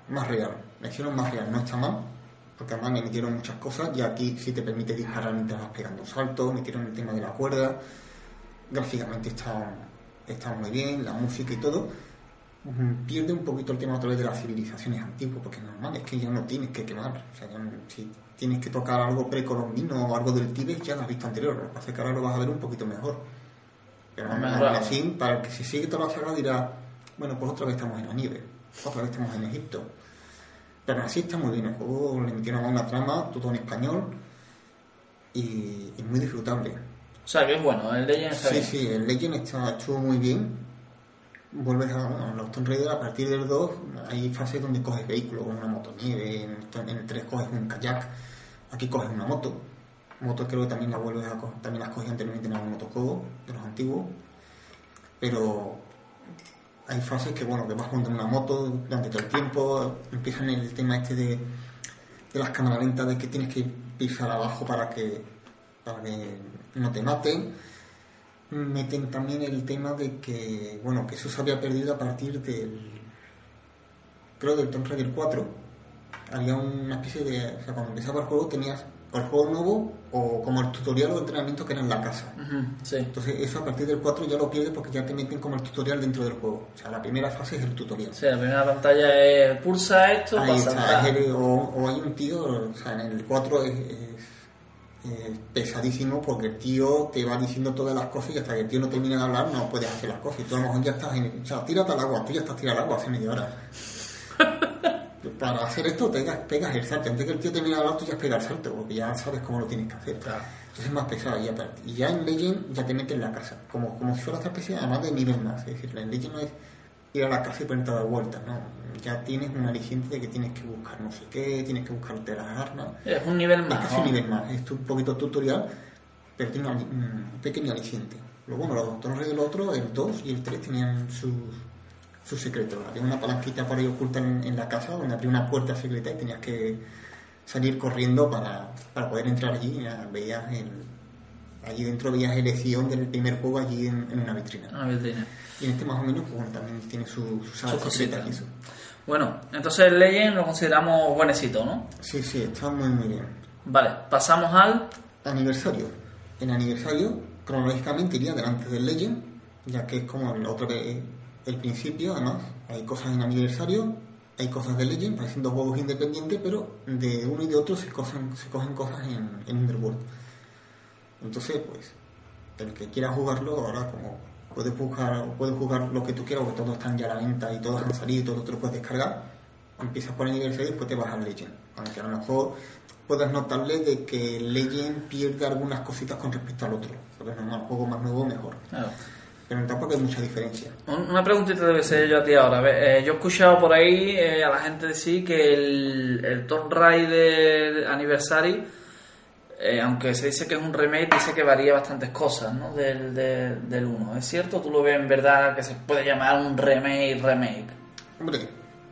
más real. La hicieron más real, no está mal, porque además me metieron muchas cosas y aquí sí te permite disparar mientras vas pegando saltos, metieron el tema de la cuerda, gráficamente está, está muy bien, la música y todo. Pierde un poquito el tema otra vez de las civilizaciones antiguas, porque es normal, es que ya no tienes que quemar. O sea, ya no- si tienes que tocar algo precolombino o algo del Tíbet, ya lo has visto anterior. Lo que pasa es que ahora lo vas a ver un poquito mejor. Pero aún Mejorado. así, para el que se sigue toda la saga dirá, bueno, pues otra vez estamos en la nieve, otra vez estamos en Egipto. Pero así está muy bien el juego, le metieron una trama, todo en español y, y muy disfrutable. O sea, que es bueno, el Legend está Sí, bien. sí, el Legend está, estuvo muy bien. Vuelves a, a los Tomb Raider a partir del 2, hay fases donde coges vehículos, una motonieve, en, en el 3 coges un kayak, aquí coges una moto. Moto creo que también la vuelves a co- también las cogí anteriormente en algún motojuego de los antiguos. Pero hay fases que bueno, que vas en una moto durante todo el tiempo, empiezan el tema este de, de las cámaras lentas de que tienes que pisar abajo para que para que no te maten. Meten también el tema de que, bueno, que eso se había perdido a partir del, creo del Tomb Raider 4. Había una especie de, o sea, cuando empezaba el juego tenías el juego nuevo o como el tutorial o entrenamiento que era en la casa. Sí. Entonces eso a partir del 4 ya lo pierdes porque ya te meten como el tutorial dentro del juego. O sea, la primera fase es el tutorial. Sí, la primera pantalla es pulsa esto Ahí para está, saltar. es el- o, o hay un tío, o sea, en el 4 es, es- es pesadísimo porque el tío te va diciendo todas las cosas y hasta que el tío no termina de hablar no puedes hacer las cosas. Y tú a lo mejor ya estás en. O sea, tírate al agua, tú ya estás tirado al agua hace media hora. Para hacer esto pegas, pegas el salto. Antes que el tío termine de hablar, tú ya has pegado el salto porque ya sabes cómo lo tienes que hacer. Claro. Entonces es más pesado. Y, aparte- y ya en Legend ya te metes en la casa, como, como si fuera otra especie, además de nivel más. Es decir, en Legend no es ir a la casa y ponerte a dar vueltas, no. Ya tienes un aliciente de que tienes que buscar no sé qué, tienes que buscarte las armas. Es un nivel Es más. casi ¿no? un nivel más, es un poquito tutorial, pero tiene un, un pequeño aliciente. Luego, bueno, los Tomb Raider del otro, el 2 y el 3 tenían sus sus secretos. Había una palanquita por ahí oculta en, en la casa donde abría una puerta secreta y tenías que salir corriendo para, para poder entrar allí. y ya veías el, allí dentro veías elección del primer juego allí en, en una vitrina. Una vitrina. Y en este más o menos, pues también tiene su, secretas cositas. y eso. Bueno, entonces el Legend lo consideramos buenecito, ¿no? Sí, sí, está muy muy bien. Vale, pasamos al... Aniversario. El aniversario, cronológicamente, iría delante del Legend, ya que es como el otro que el principio, además. Hay cosas en aniversario, hay cosas de Legend, parecen dos juegos independientes, pero de uno y de otro se cogen, se cogen cosas en, en Underworld. Entonces, pues, el que quiera jugarlo, ahora como puedes buscar, puedes jugar lo que tú quieras, porque todos están ya a la venta y todos han salido y todo te lo puedes descargar, empiezas por el aniversario y después te vas al Legend. Aunque a lo mejor puedas notarle de que el Legend pierde algunas cositas con respecto al otro. Porque es normal, juego más nuevo, mejor. Claro. Pero tampoco hay mucha diferencia. Un- Una preguntita debe ser yo a ti ahora. A ver, eh, yo he escuchado por ahí eh, a la gente decir que el, el Tomb Raider Anniversary, eh, aunque se dice que es un remake, dice que varía bastantes cosas ¿no? del, de- del 1. ¿Es cierto? ¿Tú lo ves en verdad que se puede llamar un remake remake? Hombre,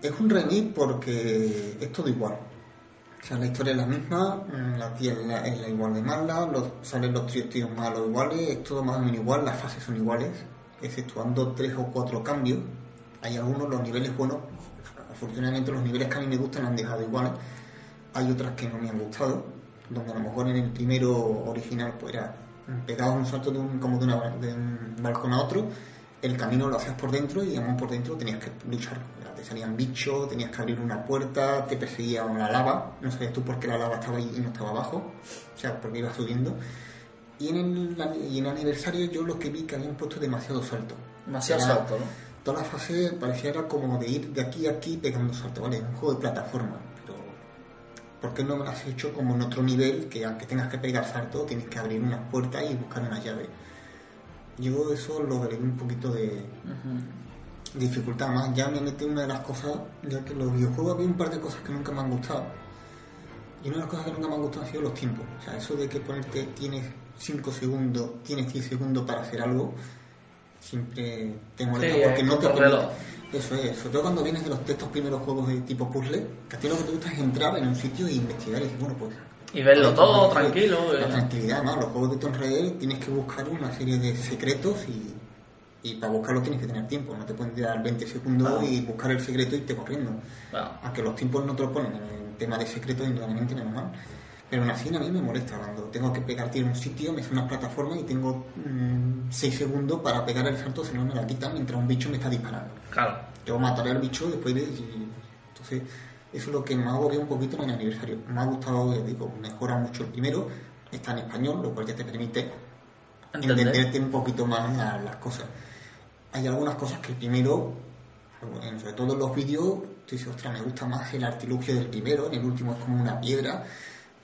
es un remake porque es todo igual. O sea, la historia es la misma, mm, la tía es la, es la igual de mala, los, salen los tres tíos malos iguales, es todo más o menos igual, las fases son iguales, exceptuando tres o cuatro cambios. Hay algunos, los niveles buenos, afortunadamente los niveles que a mí me gustan han dejado iguales, hay otras que no me han gustado. donde a lo mejor en el primero original pues era pegado un salto de un, como de, una- de un balcón a otro, el camino lo hacías por dentro y aún por dentro tenías que luchar. Te salían bichos, tenías que abrir una puerta, te perseguía la lava, no sabías tú por qué la lava estaba ahí y no estaba abajo, o sea, porque iba subiendo. Y en el, y en el aniversario yo lo que vi que habían puesto demasiado salto. Demasiado Era- salto, ¿no? Toda la fase parecía era como de ir de aquí a aquí pegando salto, ¿vale? Es un juego de plataforma, pero ¿por qué no me lo has hecho como en otro nivel que aunque tengas que pegar salto tienes que abrir unas puertas y buscar una llave? Yo eso lo veré un poquito de Ujú. dificultad más. Ya me mete una de las cosas, ya que los videojuegos había un par de cosas que nunca me han gustado. Y una de las cosas que nunca me han gustado han sido los tiempos. O sea, eso de que ponerte tienes 5 segundos, tienes 10 segundos para hacer algo, siempre te molesta Sí, porque no te permite. Eso es, sobre todo cuando vienes de los textos primeros juegos de tipo puzzle, que a ti lo que te gusta es entrar en un sitio e investigar y decir, bueno, pues Y verlo Vale, todo pues, tranquilo. La eh. tranquilidad, ¿no? Los juegos de Tomb Raider tienes que buscar una serie de secretos y, y para buscarlo tienes que tener tiempo. No te pueden dar 20 segundos y buscar el secreto y irte corriendo. Claro. Aunque los tiempos no te lo ponen en el tema de secretos, indudablemente menos mal. Pero aún así a mí me molesta cuando tengo que pegar tiro en un sitio, me sale una plataforma y tengo 6 segundos para pegar el salto, si no me la quitan mientras un bicho me está disparando. Claro. Yo mataré al bicho después de... y- entonces, eso es lo que me ha agobiado un poquito en el aniversario. Me ha gustado, ya digo, mejora mucho el primero, está en español, lo cual ya te permite Entender. entenderte un poquito más la- las cosas. Hay algunas cosas que el primero, sobre todo en los vídeos, tú dices, ostras, me gusta más el artilugio del primero, en el último es como una piedra,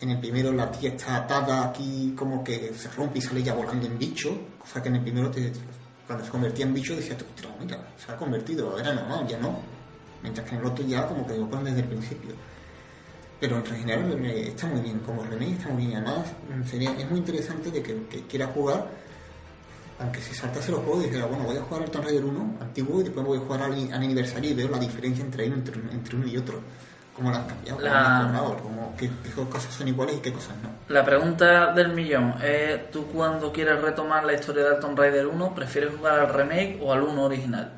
en el primero la tía está atada aquí como que se rompe y sale ya volando en bicho, cosa que en el primero te, cuando se convertía en bicho ostras, mira, se ha convertido, era normal, ya no. Mientras que en el otro ya como que lo ponen desde el principio. Pero en general está muy bien, como remake está muy bien. Además, sería, es muy interesante de que, que quiera jugar, aunque se saltase los juegos y dijera, bueno, voy a jugar al Tomb Raider 1 antiguo y después voy a jugar al, al aniversario y veo la diferencia entre, entre, entre uno y otro. Cómo la han cambiado, cómo La- han mejorado, cómo- qué, qué cosas son iguales y qué cosas no. La pregunta del millón es, ¿tú cuando quieres retomar la historia del Tomb Raider 1, prefieres jugar al remake o al 1 original?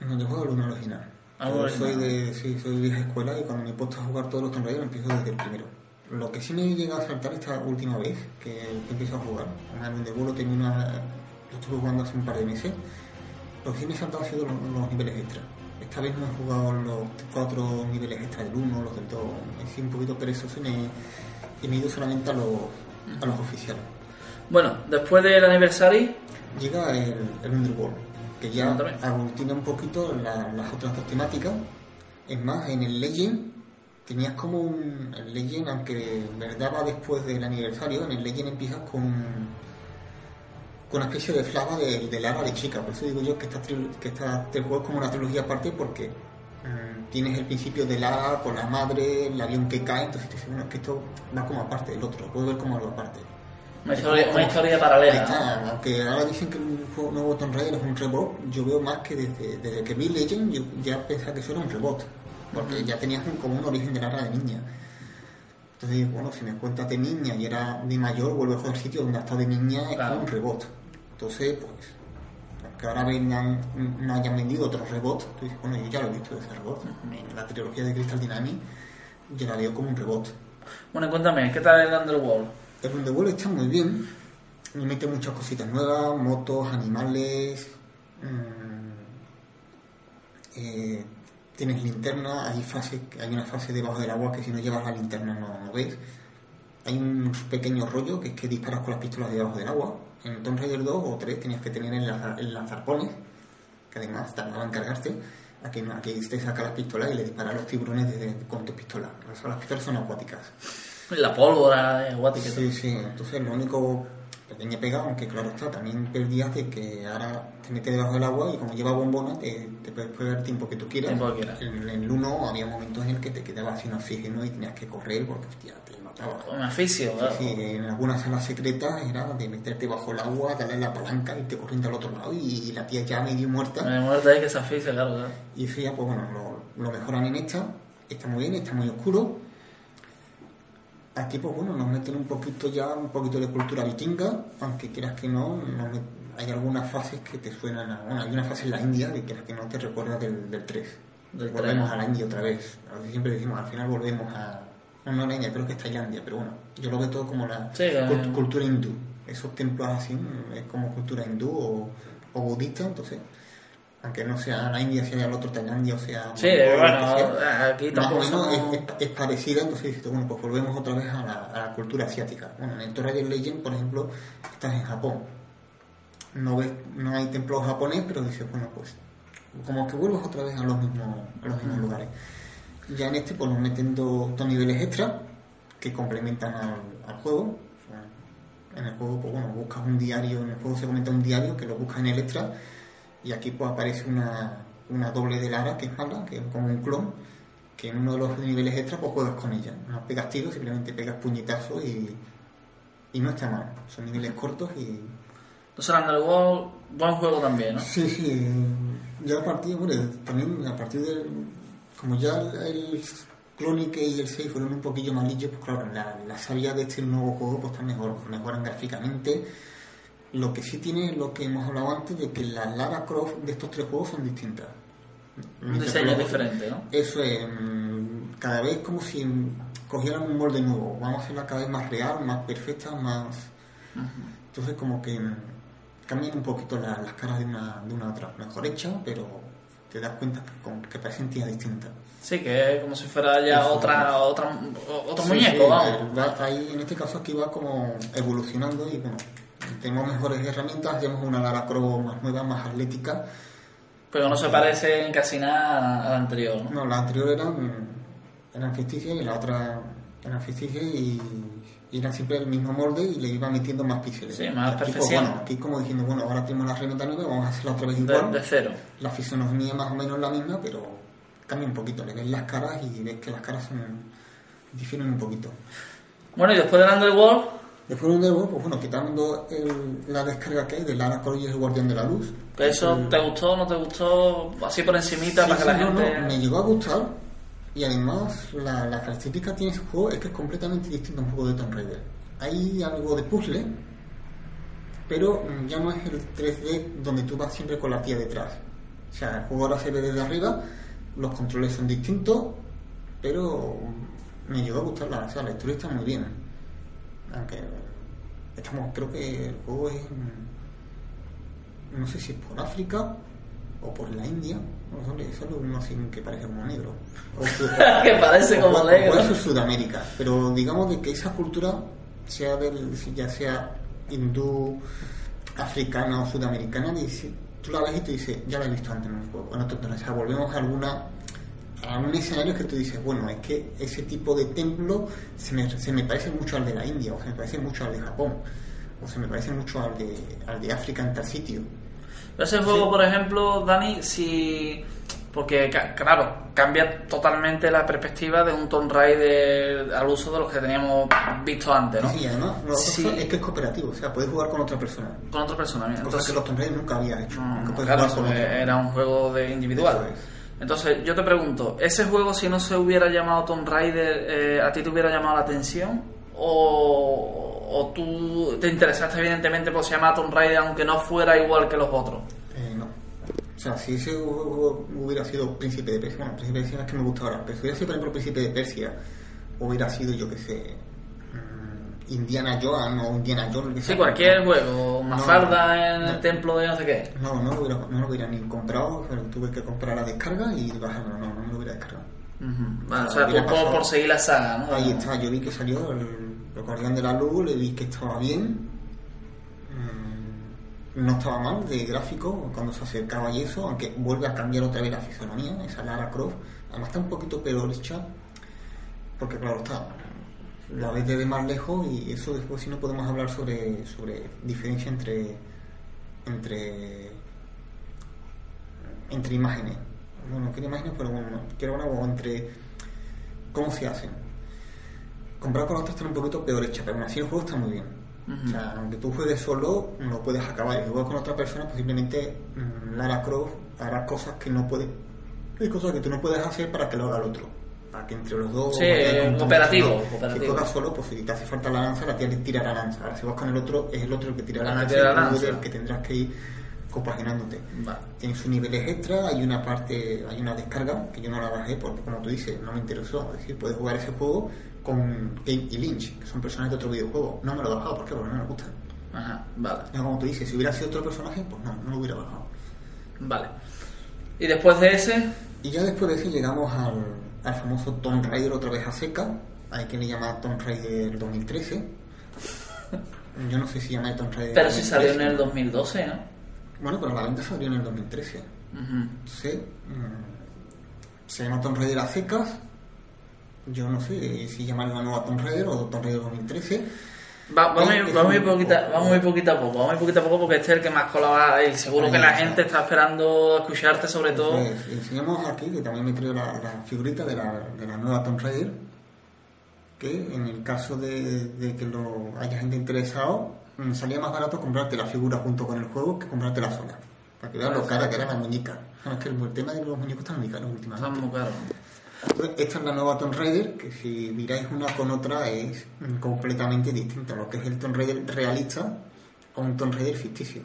No, yo juego al uno original. Al Yo soy de, sí, soy de vieja escuela y cuando me he puesto a jugar todos los Tomb Raider empiezo desde el primero. Lo que sí me llega a saltar esta última vez que, que empiezo a jugar, además el de lo termino, a- lo estuve jugando hace un par de meses, lo que sí me he saltado han sido los, los niveles extra. Esta vez no he jugado los cuatro niveles extra del 1, los del 2, he sido un poquito perezoso y me, y me he ido solamente a los, a los oficiales. Bueno, después del aniversario, llega el, el Underworld, que ya aglutina un poquito la- las otras dos temáticas. Es más, en el Legend tenías como un. El Legend, aunque en verdad va después del aniversario, en el Legend empiezas con. Con una especie de flama de, de Lara de chica. Por eso digo yo que esta, que esta, este juego es como una trilogía aparte porque. mm, Tienes el principio de Lara con la madre, el avión que cae, entonces te dices, bueno, es que esto va como aparte del otro, puedo ver como algo aparte. una historia, una historia paralela. aunque ahora dicen que el juego nuevo Tomb Raider es un reboot, yo veo más que desde, desde que vi Legend yo ya pensaba que eso era un reboot, porque ya tenías un, como un origen de la de niña. Entonces, bueno, si me cuentas de niña y era de mayor, vuelve a jugar sitio donde ha estado de niña, es como un reboot. Entonces, pues, que ahora vengan, no hayan vendido otro reboot, tú dices, bueno, yo ya lo he visto ese reboot. En la trilogía de Crystal Dynamics, yo la veo como un reboot. Bueno, cuéntame, ¿qué tal el Underworld? El Underworld está muy bien. Me mete muchas cositas nuevas, motos, animales. mm, eh, tienes linterna, hay fase, hay una fase debajo del agua que si no llevas la linterna no, no ves. Hay un pequeño rollo que es que disparas con las pistolas debajo del agua. En Tomb Raider 2 o 3 tenías que tener el, el lanzarpones, que además tardaban en cargarse. Aquí no, aquí te saca las pistolas y le disparas a los tiburones desde, con tus pistolas. Las, las pistolas son acuáticas. La pólvora, eh, que Sí, sí, entonces lo único pequeña pega, aunque claro está, también perdías de que ahora te metes debajo del agua y como lleva bombona te, te puedes pegar el tiempo que tú quieras. Que quieras. En el 1 había momentos en el que te quedabas sin oxígeno y tenías que correr porque hostia, te mataba. Un aficio, claro. Sí, en algunas salas secretas era de meterte bajo el agua, darle la palanca, irte corriendo al otro lado y, la tía ya medio muerta. Me muerte es que se aficia, claro, claro. Y ya, pues bueno, lo, lo mejoran en esta. Está muy bien, está muy oscuro. Aquí, pues bueno, nos meten un poquito ya, un poquito de cultura vikinga, aunque quieras que no, met- hay algunas fases que te suenan a... Bueno, hay una fase en la India que quieras que no te recuerda del, del 3. Del volvemos 3. a la India otra vez. A Siempre decimos, al final volvemos a, no, no la India, creo que es Tailandia, pero bueno, yo lo veo todo como la Sí, cult- cultura hindú. Esos templos así es como cultura hindú o, o budista, entonces, aunque no sea la India, sea el otro Tailandia, o sea... Sí, mongol, bueno, sea, aquí más o menos somos- es, es- parecida, entonces dices, bueno, pues volvemos otra vez a la, a la cultura asiática. Bueno, en el Raider Legend, por ejemplo, estás en Japón. No ves, no hay templos japonés, pero dices, bueno, pues como que vuelves otra vez a los mismos, a los mismos lugares. Ya en este, pues nos meten dos, dos niveles extra que complementan al, al juego. O sea, En el juego, pues bueno, buscas un diario, en el juego se comenta un diario que lo buscas en el extra y aquí pues aparece una, una doble de Lara que es mala, que es como un clon, que en uno de los niveles extra pues juegas con ella. No pegas tiros, simplemente pegas puñetazos y, y no está mal. Son niveles cortos y... Entonces, el Underworld, buen juego también, ¿no? Sí, sí. Ya a partir, bueno, también a partir del... Como ya el, el Clonique y el 6 fueron un poquillo malillos, pues claro, la, la salida de este nuevo juego pues está mejor, mejoran gráficamente. Lo que sí tiene lo que hemos hablado antes de que las Lara Croft de estos tres juegos son distintas. Un diseño diferente, ¿no? Eso es, mm, cada vez como si cogieran un molde nuevo. Vamos a hacerla cada vez más real, más perfecta, más... Entonces como que cambian un poquito la- las caras de una, de una a otra. Mejor hecha, pero te das cuenta que, con- que parecen tías distintas. Sí, que es como si fuera ya Eso, otra, otra, otro Sí, muñeco, sí, vamos. va- ahí, en este caso aquí va como evolucionando y bueno, tenemos mejores herramientas, tenemos una Lara Croft más nueva, más atlética. Pero no se parece en casi nada a la anterior, ¿no? No, las anteriores eran, eran y la otra eran ficticias y, y eran siempre el mismo molde y le iba metiendo más píxeles. Sí, más aquí, pues, perfección. bueno, aquí como diciendo, bueno, ahora tenemos la herramienta nueva, vamos a hacerla otra vez De, igual. de cero. La fisonomía más o menos la misma, pero cambia un poquito. Le ves las caras y ves que las caras son, difieren un poquito. Bueno, y después del Underworld, Después de Underworld, pues bueno, quitando el- la descarga que hay de Lara Croft y el Guardián de la Luz. ¿eso el- te gustó no te gustó? Así por encimita Sí, para que la no, gente... no, me llegó a gustar y además la, la característica que tiene ese juego es que es completamente distinto a un juego de Tomb Raider. Hay algo de puzzle, pero mm, ya no es el 3D donde tú vas siempre con la tía detrás. O sea, el juego ahora se ve desde arriba, los controles son distintos, pero mm, me llegó a gustar la, o sea, la historia está muy bien. Aunque estamos, creo que el juego es, no sé si es por África o por la India, no, sale, sale uno así que parece como negro. O que parece o como puede- negro. ser Sudamérica, pero digamos de que esa cultura, sea del, ya sea hindú, africana o sudamericana, dice, tú la ves y te dices, ya la he visto antes en el juego. En otro tono. o sea, volvemos a alguna a un escenario que tú dices, bueno, es que ese tipo de templo se me, se me parece mucho al de la India, o se me parece mucho al de Japón, o se me parece mucho al de, al de África en tal sitio. Ese juego, por ejemplo, Dani, si... Porque, claro, cambia totalmente la perspectiva de un Tomb Raider al uso de los que teníamos visto antes, ¿no? Sí, además, Sí. es que es cooperativo, o sea, puedes jugar con otra persona. Con otra persona, mira. Cosa Entonces, que los Tomb Raider nunca había hecho. Mm, nunca claro, jugar con era un juego de individual. Eso es. Entonces, yo te pregunto, ¿ese juego si no se hubiera llamado Tomb Raider, eh, a ti te hubiera llamado la atención? ¿O, o tú te interesaste evidentemente por se llama Tomb Raider aunque no fuera igual que los otros? Eh, no. O sea, si ese juego hubiera sido Príncipe de Persia, bueno, Príncipe de Persia es que me gusta ahora, pero si hubiera sido, por ejemplo, Príncipe de Persia, hubiera sido, yo que sé, Indiana Jones o Indiana Jones. Sí, cualquier juego, No, Mafalda en no. el templo de no sé qué. No, no lo hubiera, no lo hubiera ni comprado, pero tuve que comprar la descarga y bajarlo, no, no me lo hubiera descargado. Vale, o sea, tú por, por seguir la saga, ¿no? Ahí está, yo vi que salió el, el Guardián de la Luz, le vi que estaba bien, mm, no estaba mal de gráfico cuando se acercaba y eso, aunque vuelve a cambiar otra vez la fisonomía, esa Lara Croft, además está un poquito peor hecha, porque claro está, la ves desde más lejos y eso después si no podemos hablar sobre, sobre diferencia entre entre entre imágenes bueno, no quiero imágenes, pero bueno, quiero hablar como entre cómo se hacen. Comprar con otras está un poquito peor hecha, pero aún así el juego está muy bien. O sea, aunque tú juegues solo, no puedes acabar. Y si juegas con otra persona, pues simplemente mm, Lara Croft hará cosas que no puede. Hay cosas que tú no puedes hacer para que lo haga el otro. Para que entre los dos. Sí, juntos. cooperativo. Si juegas solo, pues si te hace falta la lanza, la tía le tira la lanza. Ahora, si vas con el otro, es el otro el que tira la que lanza la lanza. el que tendrás que ir compaginándote Vale. tiene sus niveles extra, hay una parte, hay una descarga que yo no la bajé porque como tú dices, no me interesó, es decir, puedes jugar ese juego con Kate y Lynch, que son personajes de otro videojuego. No me lo he bajado, ¿por qué? Porque no me gustan. Ajá, vale. Ya como tú dices, si hubiera sido otro personaje, pues no, no lo hubiera bajado. Vale. Y después de ese, Y ya después de ese llegamos al, al famoso Tomb Raider otra vez a seca. Hay quien le llama Tomb Raider 2013. Yo no sé si llama Tomb Raider pero si salió en 2013. el 2012, ¿no? Bueno, pero la venta salió en el 2013. Ujú. Entonces, mm, se llama Tomb Raider a secas. Yo no sé si llamarlo la nueva Tomb Raider o Tomb Raider 2013. Va- vamos, a ir- vamos, a ir poquita, vamos a ir poquito a poco, vamos a ir poquito a poco porque este es el que más colaba y seguro que la gente está esperando escucharte sobre todo. Pues, enseñamos aquí, que también me traigo la, la figurita de la, de la nueva Tomb Raider, que en el caso de, de que lo haya gente interesado, mm, salía más barato comprarte la figura junto con el juego que comprarte la sola. Para que veas lo cara que era la muñeca. Es que el, tema de los muñecos está muy caro últimamente. Está muy caro. Esta es la nueva Tomb Raider, que si miráis una con otra es completamente distinta. Lo que es el Tomb Raider realista a un Tomb Raider ficticio.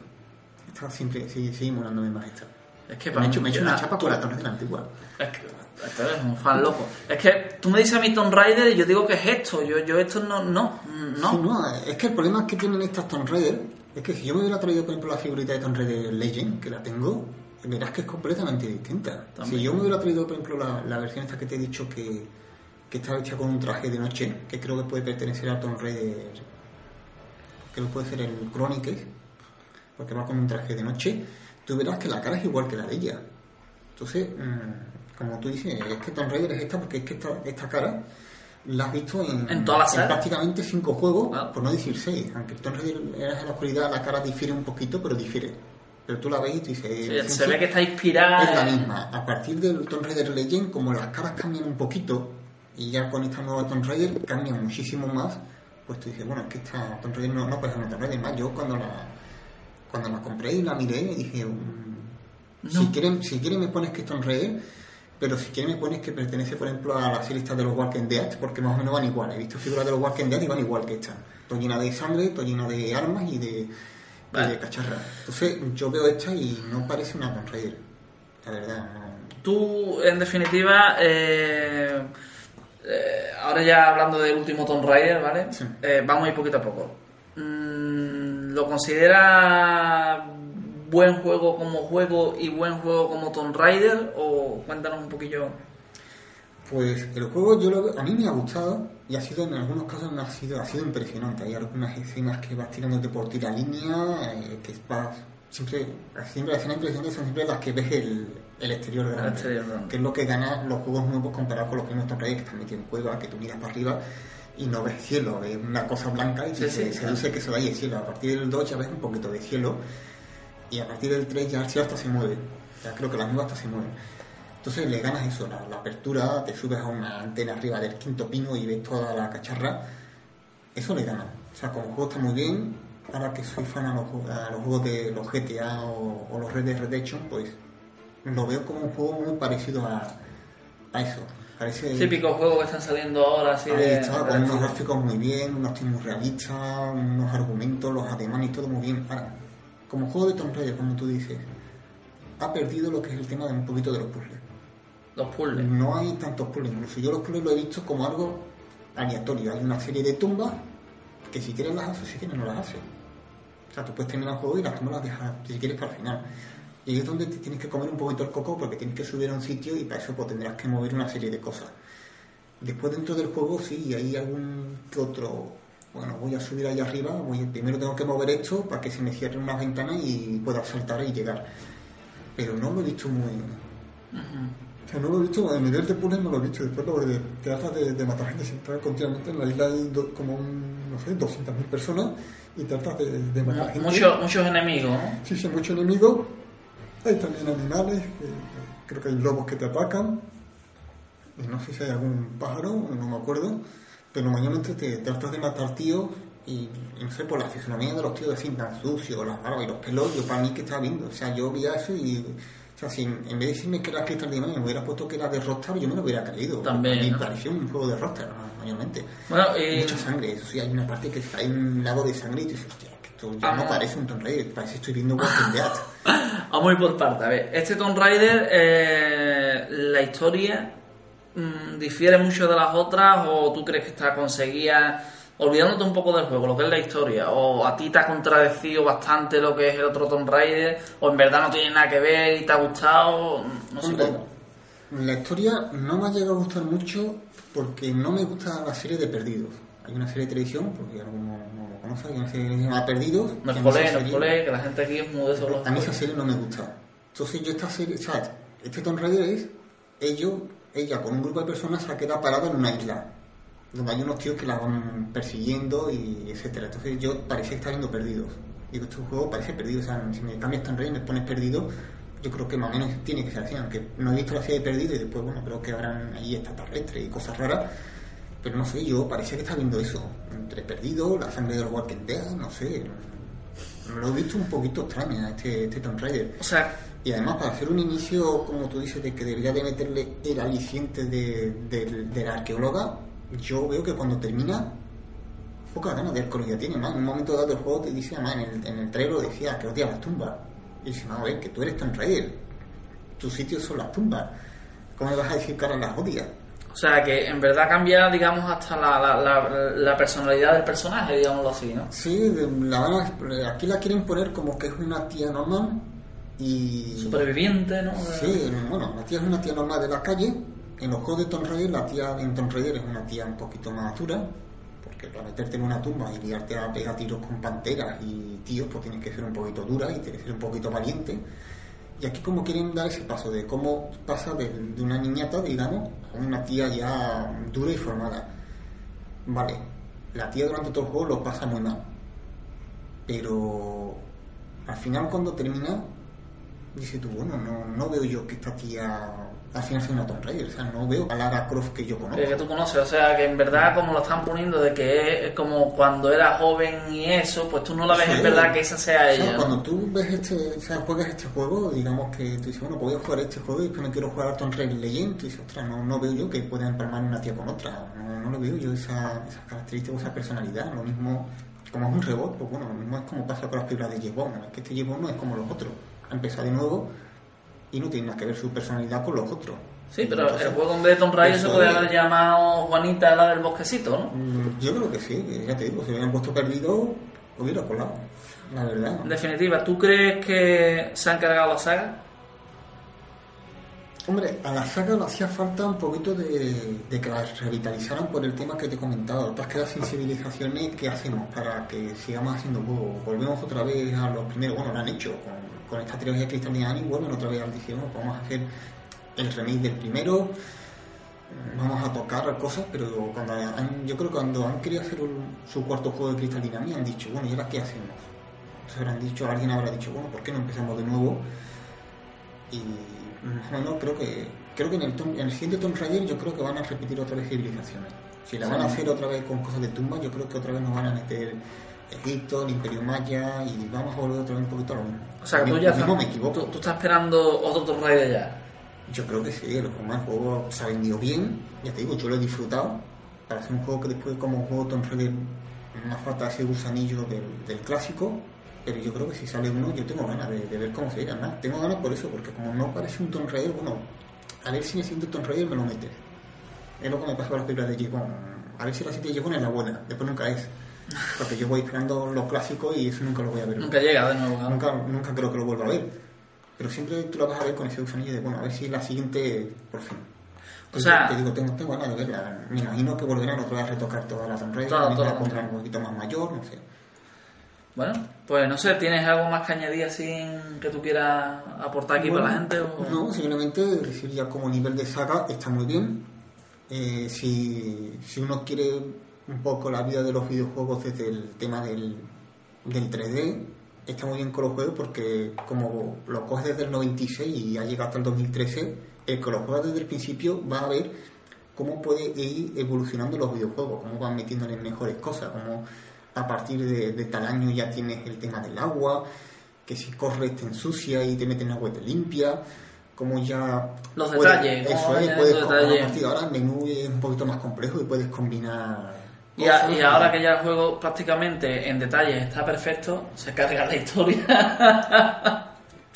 Esta siempre sigue, sigue molándome más esta. Es que Me he hecho, me he hecho una chapa con la Tomb Raider antigua. Es que este es un fan loco. Es que tú me dices a mí Tomb Raider y yo digo que es esto. Yo, yo esto no, no, no. Sí, no, es que el problema que tienen estas Tomb Raider es que si yo me hubiera traído, por ejemplo, la figurita de Tomb Raider Legend, que la tengo, verás que es completamente distinta. También. Si yo me hubiera traído, por ejemplo, la, la versión esta que te he dicho que, que está hecha con un traje de noche, que creo que puede pertenecer a Tomb Raider, que no puede ser el Chronicles, porque va con un traje de noche, tú verás que la cara es igual que la de ella. Entonces, mm, como tú dices, es que Tomb Raider es esta porque es que esta, esta cara la has visto en, todas prácticamente cinco juegos, Ah. por no decir seis. Aunque Tomb Raider Eras en la oscuridad la cara difiere un poquito, pero difiere. Pero tú la ves y tú dices... Sí, se ve que está inspirada. es la misma. A partir del Tomb Raider Legend, como las caras cambian un poquito, y ya con esta nueva Tomb Raider cambian muchísimo más, pues tú dices, bueno, es que esta Tomb Raider no, no puede ser una Tomb Raider más. Yo cuando la, cuando la compré y la miré, dije, mm, si, No. quieren, si quieren me pones que es Tomb Raider, pero si quieren me pones que pertenece, por ejemplo, a la serie esta de los Walking Dead, porque más o menos van igual. He visto figuras de los Walking Dead y van igual que esta. Todo llena de sangre, todo llena de armas y de, Vale. de cacharras. Entonces yo veo esta y no parece una Raider. La verdad, no. Tú, en definitiva, eh, eh, ahora ya hablando del último Tomb Raider, ¿vale? Sí. Eh, vamos a ir poquito a poco. Mm, ¿Lo considera buen juego como juego y buen juego como Tomb Raider? O cuéntanos un poquillo. Pues el juego yo lo a mí me ha gustado y ha sido en algunos casos me ha sido, ha sido impresionante. Hay algunas escenas que vas tirándote por tira línea, eh, que vas siempre, siempre las escenas impresionantes son siempre las que ves el, el exterior exterior grande. que es lo que gana los juegos nuevos comparados con los primeros Tomb Raider que están metidos en cueva, que tú miras para arriba y no ves cielo, ves una cosa blanca y Sí, se, sí, se claro. deduce que se vaya el cielo. A partir del 2 ya ves un poquito de cielo y a partir del 3 ya el cielo hasta se mueve. Ya creo que las nubes hasta se mueven. Entonces le ganas eso, la, la apertura, te subes a una antena arriba del quinto pino y ves toda la cacharra. Eso le gana. O sea, como juego está muy bien. Ahora que soy fan a los, ju- a los juegos de los GTA o, o los Red Dead Redemption, pues lo veo como un juego muy parecido a, a eso. Parece Típicos juegos que están saliendo ahora, así Ahí de. está, con unos gráficos muy bien, unos muy realistas, unos argumentos, los ademanes y todo muy bien. Ahora, como juego de Tomb Raider, como tú dices, ha perdido lo que es el tema de un poquito de los puzzles. Los puzzles. No hay tantos puzzles, incluso yo los puzzles lo he visto como algo aleatorio. Hay una serie de tumbas que si quieres las haces, si quieres no las haces. O sea, tú puedes terminar el juego y las tumbas las dejas, si quieres, para el final. Y ahí es donde te tienes que comer un poquito el coco porque tienes que subir a un sitio y para eso pues, tendrás que mover una serie de cosas. Después dentro del juego sí, hay algún que otro... Bueno, voy a subir allá arriba, voy, primero tengo que mover esto para que se me cierren unas ventanas y pueda saltar y llegar. Pero no lo he visto muy... no lo he visto, en nivel de puzzle no lo he visto. Después lo de te haces de, de matar gente, si estás continuamente en la isla hay do- como un, no sé, 200.000 personas y tratas de, de matar gente. Muchos, muchos enemigos, ¿no? Sí, sí, muchos enemigos. Hay también animales, creo que hay lobos que te atacan. Y no sé si hay algún pájaro, no me acuerdo. Pero mayormente te tratas de matar tíos y, y no sé, por la fisonomía de los tíos así tan sucios, las barbas y los pelos, yo para mí que estaba viendo. O sea, yo veía eso y... O sea, si en en vez de decirme que era Crystal Dynamics me hubiera puesto que era de Rockstar, yo me lo hubiera creído. También, A mí ¿no? pareció un juego de Rockstar, mayormente. Bueno, y. Mucha sangre, eso sí, hay una parte que hay un lago de sangre y tú dices, hostia, que esto ya no parece un Tomb Raider, parece que estoy viendo Walking Dead. Vamos a ir por parte. A ver, este Tomb Raider, eh, la historia mm, difiere mucho de las otras o tú crees que está conseguida olvidándote un poco del juego, lo que es la historia, o a ti te ha contradecido bastante lo que es el otro Tomb Raider, o en verdad no tiene nada que ver y te ha gustado, no sé cómo. la historia no me ha llegado a gustar mucho porque no me gusta la serie de Perdidos. Hay una serie de televisión, porque alguno no lo conoce, hay una serie que se llama Perdidos. No que es en esa colé, no es serie- colé, que la gente aquí es muy de esos A mí esa serie no me gusta. Entonces yo esta serie, o sea, este Tomb Raider es ellos, ella con un grupo de personas se ha quedado parada en una isla donde hay unos tíos que la van persiguiendo y etcétera. Entonces yo parecía estaba viendo perdidos. Digo, este juego parece perdido, o sea, si me cambias Tomb Raider y me pones perdido, yo creo que más o menos tiene que ser así, aunque no he visto la serie de perdido y después, bueno, creo que habrán ahí extraterrestres y cosas raras. Pero no sé, yo parecía que estaba viendo eso, entre perdido, la sangre del Walking Dead, no sé. Lo he visto un poquito extraña este, este Tomb Raider. O sea, Y además, para hacer un inicio, como tú dices, de que debería de meterle el aliciente de, de- de la arqueóloga, yo veo que cuando termina, pocas ganas de arqueología tiene. Más en un momento dado del juego te dice, en el, en el trailer decía que odia las tumbas. Y dice, no, a ver, que tú eres Tomb Raider. Tus sitios son las tumbas. ¿Cómo me vas a decir que ahora las odias? o sea, que en verdad cambia, digamos, hasta la, la, la, la personalidad del personaje, digámoslo así, ¿no? Sí, aquí la quieren poner como que es una tía normal y... Superviviente, ¿no? Sí, bueno, la tía es una tía normal de la calle. En los juegos de Tomb Raider, la tía en Tomb Raider es una tía un poquito más dura. Porque para meterte en una tumba y liarte a pegar tiros con panteras y tíos, pues tienes que ser un poquito dura y tienes que ser un poquito valiente. Y aquí como quieren dar ese paso de cómo pasa de, una niñata, digamos, a una tía ya dura y formada. Vale, la tía durante todo el juego lo pasa muy mal. Pero al final cuando termina, dice tú, bueno, no, no veo yo que esta tía al final sea una Tomb Raider, o sea, no veo a Lara Croft que yo conozco. Que tú conoces, o sea, que en verdad como lo están poniendo de que es como cuando era joven y eso, pues tú no la ves en Sí. verdad que esa sea O sea, ella. cuando tú ves este, o sea, juegas este juego, digamos que tú dices, bueno, voy a jugar este juego y después no quiero jugar a Tomb Raider Legend, tú dices, ostras, no, no veo yo que pueda empalmar una tía con otra, no, no lo veo yo esa, esa característica, esa personalidad, lo mismo, como es un robot, pues bueno, lo mismo es como pasa con las películas de James Bond, que este James Bond no es como los otros, ha empezado de nuevo y no tiene nada que ver su personalidad con los otros. Sí, pero Entonces, el juego en vez de Tomb Raider se podría es- haber llamado Juanita la del bosquecito, ¿no? Mm, Yo creo que sí, ya te digo, si hubieran puesto perdido, hubiera colado, la verdad. En definitiva, ¿tú crees que se han cargado la saga? Hombre, a la saga le hacía falta un poquito de, que la revitalizaran por el tema que te he comentado. Todas que las sensibilizaciones que hacemos para que sigamos haciendo juegos. Volvemos otra vez a los primeros, bueno, lo han hecho con, esta trilogía Crystal Dynamics, vuelven otra vez al pues vamos a hacer el remake del primero, vamos a tocar cosas, pero cuando han- yo creo que cuando han querido hacer su cuarto juego de Crystal Dynamics han dicho, bueno, ¿y ahora qué hacemos? Entonces habrán dicho, alguien habrá dicho, bueno, ¿por qué no empezamos de nuevo? Y más o menos creo que creo que en el, en el siguiente Tomb Raider yo creo que van a repetir otra vez civilizaciones. Si la van a hacer otra vez con cosas de tumba, yo creo que otra vez nos van a meter Egipto, el Imperio Maya y vamos a volver otra vez un poquito a lo mismo. O sea, que Lo tú ya mismo estás, me equivoco. tú, tú estás esperando otro Tomb Raider ya. Yo creo que sí, el juego, el juego se ha vendido bien, ya te digo, yo lo he disfrutado. Para hacer un juego que después como juego Tomb Raider me falta ese gusanillo del, del clásico, pero yo creo que si sale uno yo tengo ganas de, de ver cómo se llama. Tengo ganas por eso, porque como no parece un Tomb Raider, bueno, a ver si el siguiente Tomb Raider me lo metes. Es lo que me pasa con las películas de J. A ver si la siguiente J. es la buena, después nunca es. Porque yo voy esperando los clásicos y eso nunca lo voy a ver. Nunca llega de nuevo. ¿no? Nunca, nunca creo que lo vuelva a ver. Pero siempre tú lo vas a ver con ese gusanillo de, bueno, a ver si la siguiente, por fin. O sea- te digo, tengo, tengo ganas de verla. Me imagino que volverán otra vez a retocar toda la Tomb Raider, la pondrán un poquito más mayor, no sé. Bueno, pues no sé, ¿tienes algo más que añadir así que tú quieras aportar aquí para la gente? O... No, simplemente decir ya como nivel de saga está muy bien. Eh, si, si uno quiere un poco la vida de los videojuegos desde el tema del, del 3D, está muy bien con los juegos porque como lo coges desde el 96 y ha llegado hasta el 2013, el que lo juega desde el principio va a ver cómo puede ir evolucionando los videojuegos, cómo van metiéndole mejores cosas, cómo a partir de, de tal año ya tienes el tema del agua, que si corres te ensucia y te meten agua y te limpia, como ya... Los puedes- detalles, Eso es, puedes detalles. partir ahora el menú es un poquito más complejo y puedes combinar... Y, a- cosas. y ahora que ya el juego prácticamente en detalles está perfecto, se carga la historia.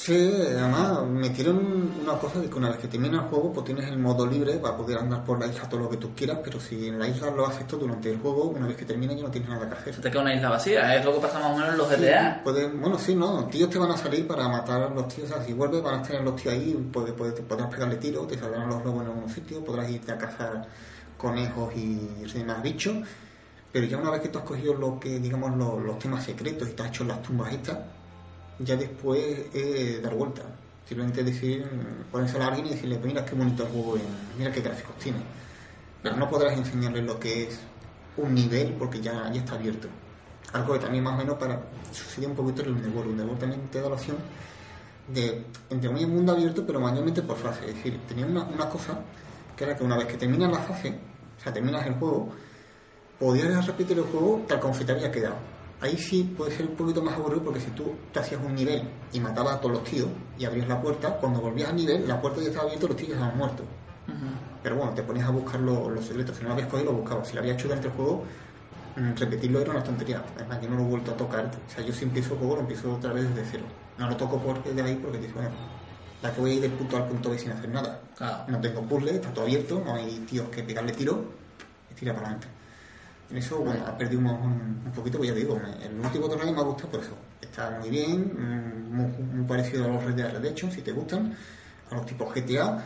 Sí, además metieron una cosa de que una vez que termina el juego, pues tienes el modo libre para poder andar por la isla todo lo que tú quieras, pero si en la isla lo haces todo durante el juego, una vez que termina ya no tienes nada que hacer. Te queda una isla vacía, es lo que pasa más o menos en los GTA. Sí, bueno, sí, no, tíos te van a salir para matar a los tíos, o sea, si vuelves van a tener los tíos ahí, puede- puede- te podrás pegarle tiros, te saldrán los lobos en algún sitio, podrás irte a cazar conejos y demás bichos, pero ya una vez que tú has cogido lo que, digamos, los, los temas secretos y te has hecho las tumbas estas, ya después es dar vuelta. Simplemente decir, ponerse a alguien y decirle, "Pues mira qué bonito juego, mira qué gráficos tiene. Pero no podrás enseñarle lo que es un nivel porque ya, ya está abierto. Algo que también más o menos para sucede un poquito en el Underworld. El Underworld también te da la opción de, entre un mundo abierto, pero mayormente por fase. Es decir, tenía una, una cosa que era que una vez que terminas la fase, o sea, terminas el juego, podías repetir el juego tal como se te había quedado. Ahí sí puede ser un poquito más aburrido porque si tú te hacías un nivel y matabas a todos los tíos y abrías la puerta, cuando volvías al nivel, la puerta ya estaba abierta y los tíos ya estaban muertos. Pero bueno, te ponías a buscar lo- los secretos. Si no lo habías cogido, lo buscabas. Si lo habías hecho durante el juego, mm, repetirlo era una tontería. Además, yo no lo he vuelto a tocar. O sea, yo si empiezo el juego, lo empiezo otra vez desde cero. No lo toco porque de ahí porque dices, bueno, la que voy a ir del punto al punto B sin hacer nada. Claro. No tengo puzzle, está todo abierto, no hay tíos que pegarle tiro y tira para adelante. En eso, bueno, ha perdido un, un- poquito, pues ya digo, me- el último torneo me ha gustado por eso. Está muy bien, mm, muy, muy parecido a los Red Dead Redemption, si te gustan, a los tipos GTA.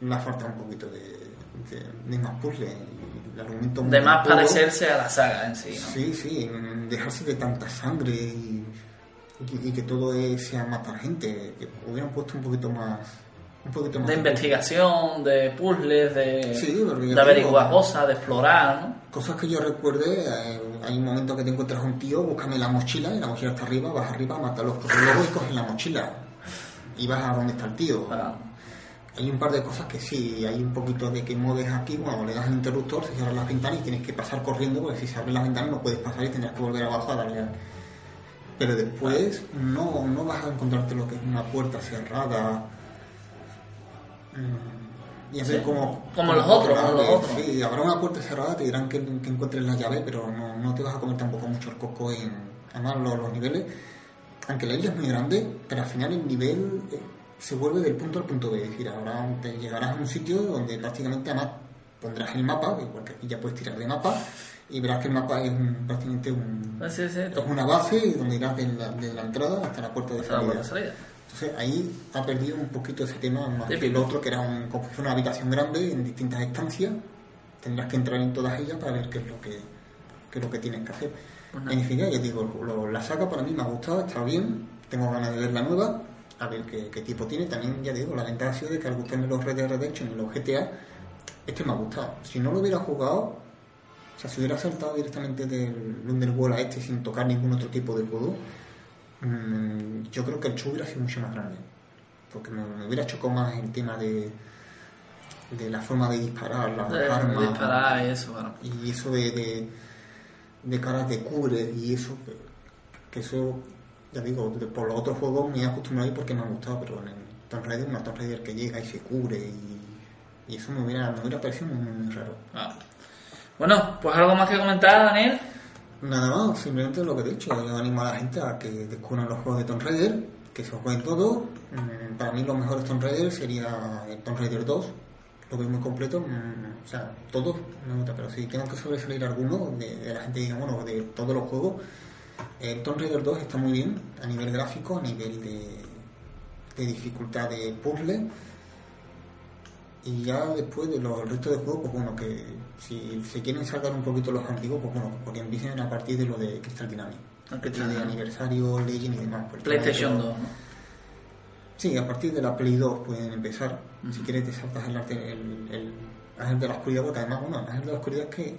Le ha faltado un poquito de, de, de más puzzle. el argumento De más parecerse a la saga en sí, ¿no? Sí, sí, dejarse de tanta sangre y, y- y que todo sea matar gente. Que hubieran puesto un poquito más. Un poquito más De investigación, de puzzles, de, Sí, de averiguar cosas, de explorar, ¿no? Cosas que yo recuerde, eh, hay un momento que te encuentras un tío, búscame la mochila, y la mochila está arriba, vas arriba, mata a los lobos y coges la mochila. Y vas a donde está el tío. Ah. Hay un par de cosas que sí, hay un poquito de que mueves aquí, bueno, le das al interruptor, se cierran las ventanas y tienes que pasar corriendo, porque si se abren las ventanas no puedes pasar y tendrás que volver abajo a darle. Pero después no, no vas a encontrarte lo que es una puerta cerrada. Mm, Y a ver Sí, como los otros, como los otros. Sí, habrá una puerta cerrada, te dirán que, que encuentres la llave, pero no, no te vas a comer tampoco mucho el coco en... Además, los, los niveles, aunque la isla es muy grande, pero al final el nivel eh, se vuelve del punto al punto B. Es decir, ahora te llegarás a un sitio donde prácticamente además pondrás el mapa, igual que aquí ya puedes tirar de mapa, y verás que el mapa es un- prácticamente un, Sí, sí, es una base donde irás de la, de la entrada hasta la puerta de salida. Entonces ahí ha perdido un poquito ese tema, más que el otro, que era un, como una habitación grande en distintas estancias. Tendrás que entrar en todas ellas para ver qué es lo que, qué es lo que tienes que hacer. Pues. En fin, ya digo, lo- la saga para mí me ha gustado, está bien, tengo ganas de ver la nueva, a ver qué, qué tipo tiene. También, ya digo, la ventaja ha sido de que al gustarme los Red Dead Redemption y los GTA, este me ha gustado. Si no lo hubiera jugado, o sea, si hubiera saltado directamente del Underworld a este sin tocar ningún otro tipo de juego, mm, yo creo que el show hubiera sido mucho más grande. Porque me, me hubiera chocado más el tema de, de la forma de disparar, las De, armas. disparar y eso. Y eso de, de, de caras de cubre y eso, que, eso, ya digo, por los otros juegos me he acostumbrado ahí porque me ha gustado, pero en el Tomb Raider, una Tomb Raider que llega y se cubre y, y eso me hubiera, me hubiera parecido muy, muy raro. Ah. Bueno, pues algo más que comentar, Daniel. Nada más, simplemente lo que he dicho. Yo animo a la gente a que descubran los juegos de Tomb Raider, que se jueguen todos. Mm, Para mí, los mejores Tomb Raider sería Tomb Raider 2. Lo veo muy completo. mm, O sea, todos gusta, pero si tengo que sobresalir alguno de, la gente, bueno, de todos los juegos, el Tomb Raider 2 está muy bien a nivel gráfico, a nivel de, de dificultad de puzzle. Y ya después de los restos de juegos, pues bueno, que si se quieren saltar un poquito los antiguos, pues bueno, porque empiecen a partir de lo de Crystal Dynamics. Y de aniversario, Legend y demás. pues, PlayStation todo- 2, ¿no? Sí, a partir de la Play 2 pueden empezar. Si quieres te saltas el, arte- el, el Ángel de la Oscuridad, porque además, bueno, el Ángel de la Oscuridad es que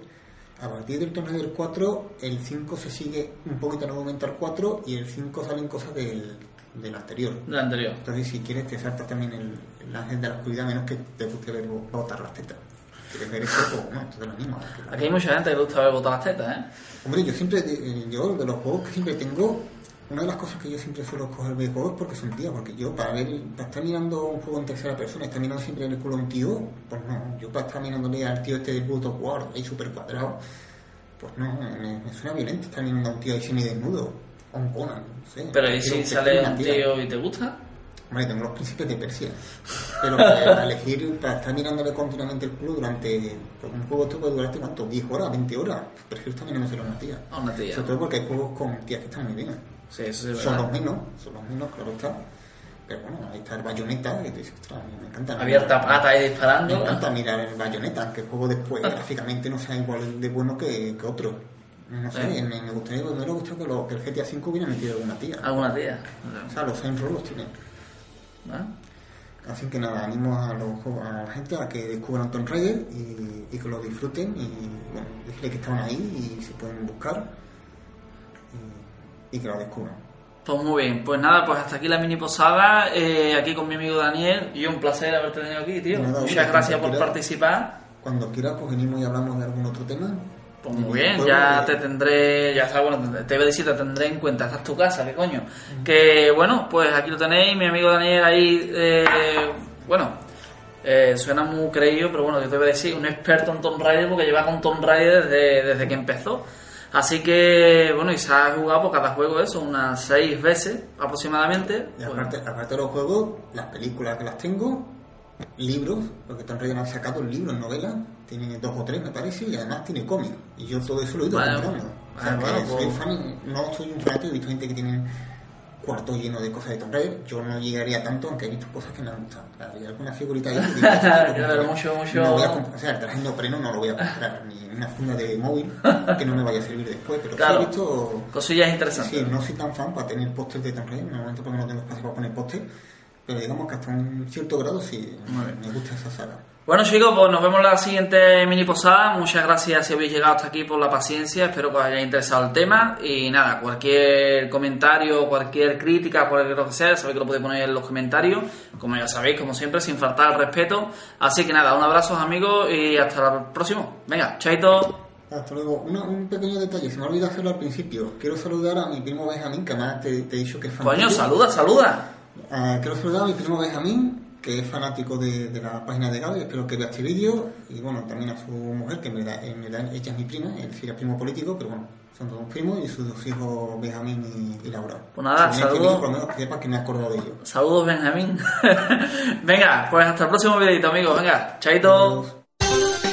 a partir del Tomb Raider 4, el 5 se sigue un poquito momento al 4 y el 5 salen cosas del, del anterior. Del anterior. Entonces, si quieres, te saltas también el, el ángel de la oscuridad, menos que te guste ver bo- botar las tetas. ¿Quieres ver eso? Pues bueno, entonces lo mismo. Aquí hay mucha gente que le gusta ver botar las tetas, ¿eh? Hombre, yo siempre, eh, yo de los juegos que siempre tengo, una de las cosas que yo siempre suelo coger de juegos es porque son tíos, porque yo para ver, para estar mirando un juego en tercera persona, estar mirando siempre en el culo a un tío, pues no, yo para estar mirándole al tío este de of War, ahí súper cuadrado, pues no, me, me suena violento estar mirando a un tío ahí semidesnudo. o no sé. Pero ¿y si que sale un tío y te gusta? Hombre, tengo los príncipes de Persia. Pero para elegir, para estar mirándole continuamente el culo durante. Un juego esto puede durarte cuánto, 10 horas, 20 horas. Prefiero también no ser una tía. A una tía. Sobre todo porque hay juegos con tías que están muy bien. Sí, eso sí es son los menos, son los menos, claro está. Pero bueno, ahí está el bayoneta, que te dices, ostras, me encanta. Abierta mirar- pata ahí Me disparando. encanta mirar el bayoneta, aunque el juego después gráficamente no sea igual de bueno que, que otro. No sé, Sí. me, me gustaría, me hubiera gustado que, lo- que el GTA V hubiera metido alguna tía. Alguna tía. O sea, los Saints Row los tienen. ¿Vale? Así que nada, animo a, los, a la gente a que descubran Tomb Raider y, y que lo disfruten y bueno, decirle que están ahí y se pueden buscar y, y que lo descubran. Pues muy bien, pues nada, pues hasta aquí la mini posada, eh, aquí con mi amigo Daniel, y un placer haberte tenido aquí, tío. Nada, Muchas gracias por participar. Cuando quieras, pues venimos y hablamos de algún otro tema. Pues muy bien, juego ya te tendré, ya sabes, bueno, te voy a decir, te tendré en cuenta, esta es tu casa, qué coño. Que bueno, pues aquí lo tenéis, mi amigo Daniel ahí, eh, bueno, eh, suena muy creído, pero bueno, yo te voy a decir, un experto en Tomb Raider porque lleva con Tomb Raider desde, desde que empezó. Así que, bueno, y se ha jugado por cada juego eso, unas seis veces aproximadamente. Y Pues, aparte, aparte de los juegos, las películas que las tengo, libros, porque Raider han sacado libros, novelas, tiene dos o tres me parece, y además tiene cómics. Y yo todo eso lo he ido Vale. comprando. O sea, Ah, que bueno, soy pues- fan, no soy un fanático, he visto gente que tiene cuarto lleno de cosas de Raider, yo no llegaría tanto, aunque he visto cosas que me han gustado. Claro, hay alguna figurita ahí digo, "Esto lo Claro, compraré". mucho, mucho- No voy a comprar- o sea, el traje de neopreno no lo voy a comprar, ni una funda de móvil que no me vaya a servir después, pero Claro. sí he visto... cosillas interesantes. Sí, no soy tan fan para tener pósters de Raider, normalmente porque no tengo espacio para poner póster, pero digamos que hasta un cierto grado sí me gusta esa saga. Bueno chicos, pues nos vemos en la siguiente mini posada. Muchas gracias si habéis llegado hasta aquí por la paciencia. Espero que os haya interesado el tema. Y nada, cualquier comentario, cualquier crítica, cualquier lo que sea, sabéis que lo podéis poner en los comentarios. Como ya sabéis, como siempre, sin faltar al respeto. Así que nada, un abrazo amigos y hasta el próximo. Venga, chaito. Hasta luego. Una- un pequeño detalle, se me ha olvidado hacerlo al principio. Quiero saludar a mi primo Benjamín, que además te, te he dicho que es fanático. Coño, saluda, saluda. Ah, quiero saludar a mi primo Benjamín, que es fanático de, de la página de Gaby, espero que vea este vídeo. Y bueno, también a su mujer, que me da, eh, me da- ella es mi prima, él sería primo político, pero bueno, son todos primos y sus dos hijos Benjamín y, y Laura. Pues nada, saludos. vídeo, por lo menos que sepas que me acordado de ellos. Saludos, Benjamín. Venga, pues hasta el próximo videito, amigos. Venga, chaito. Adiós.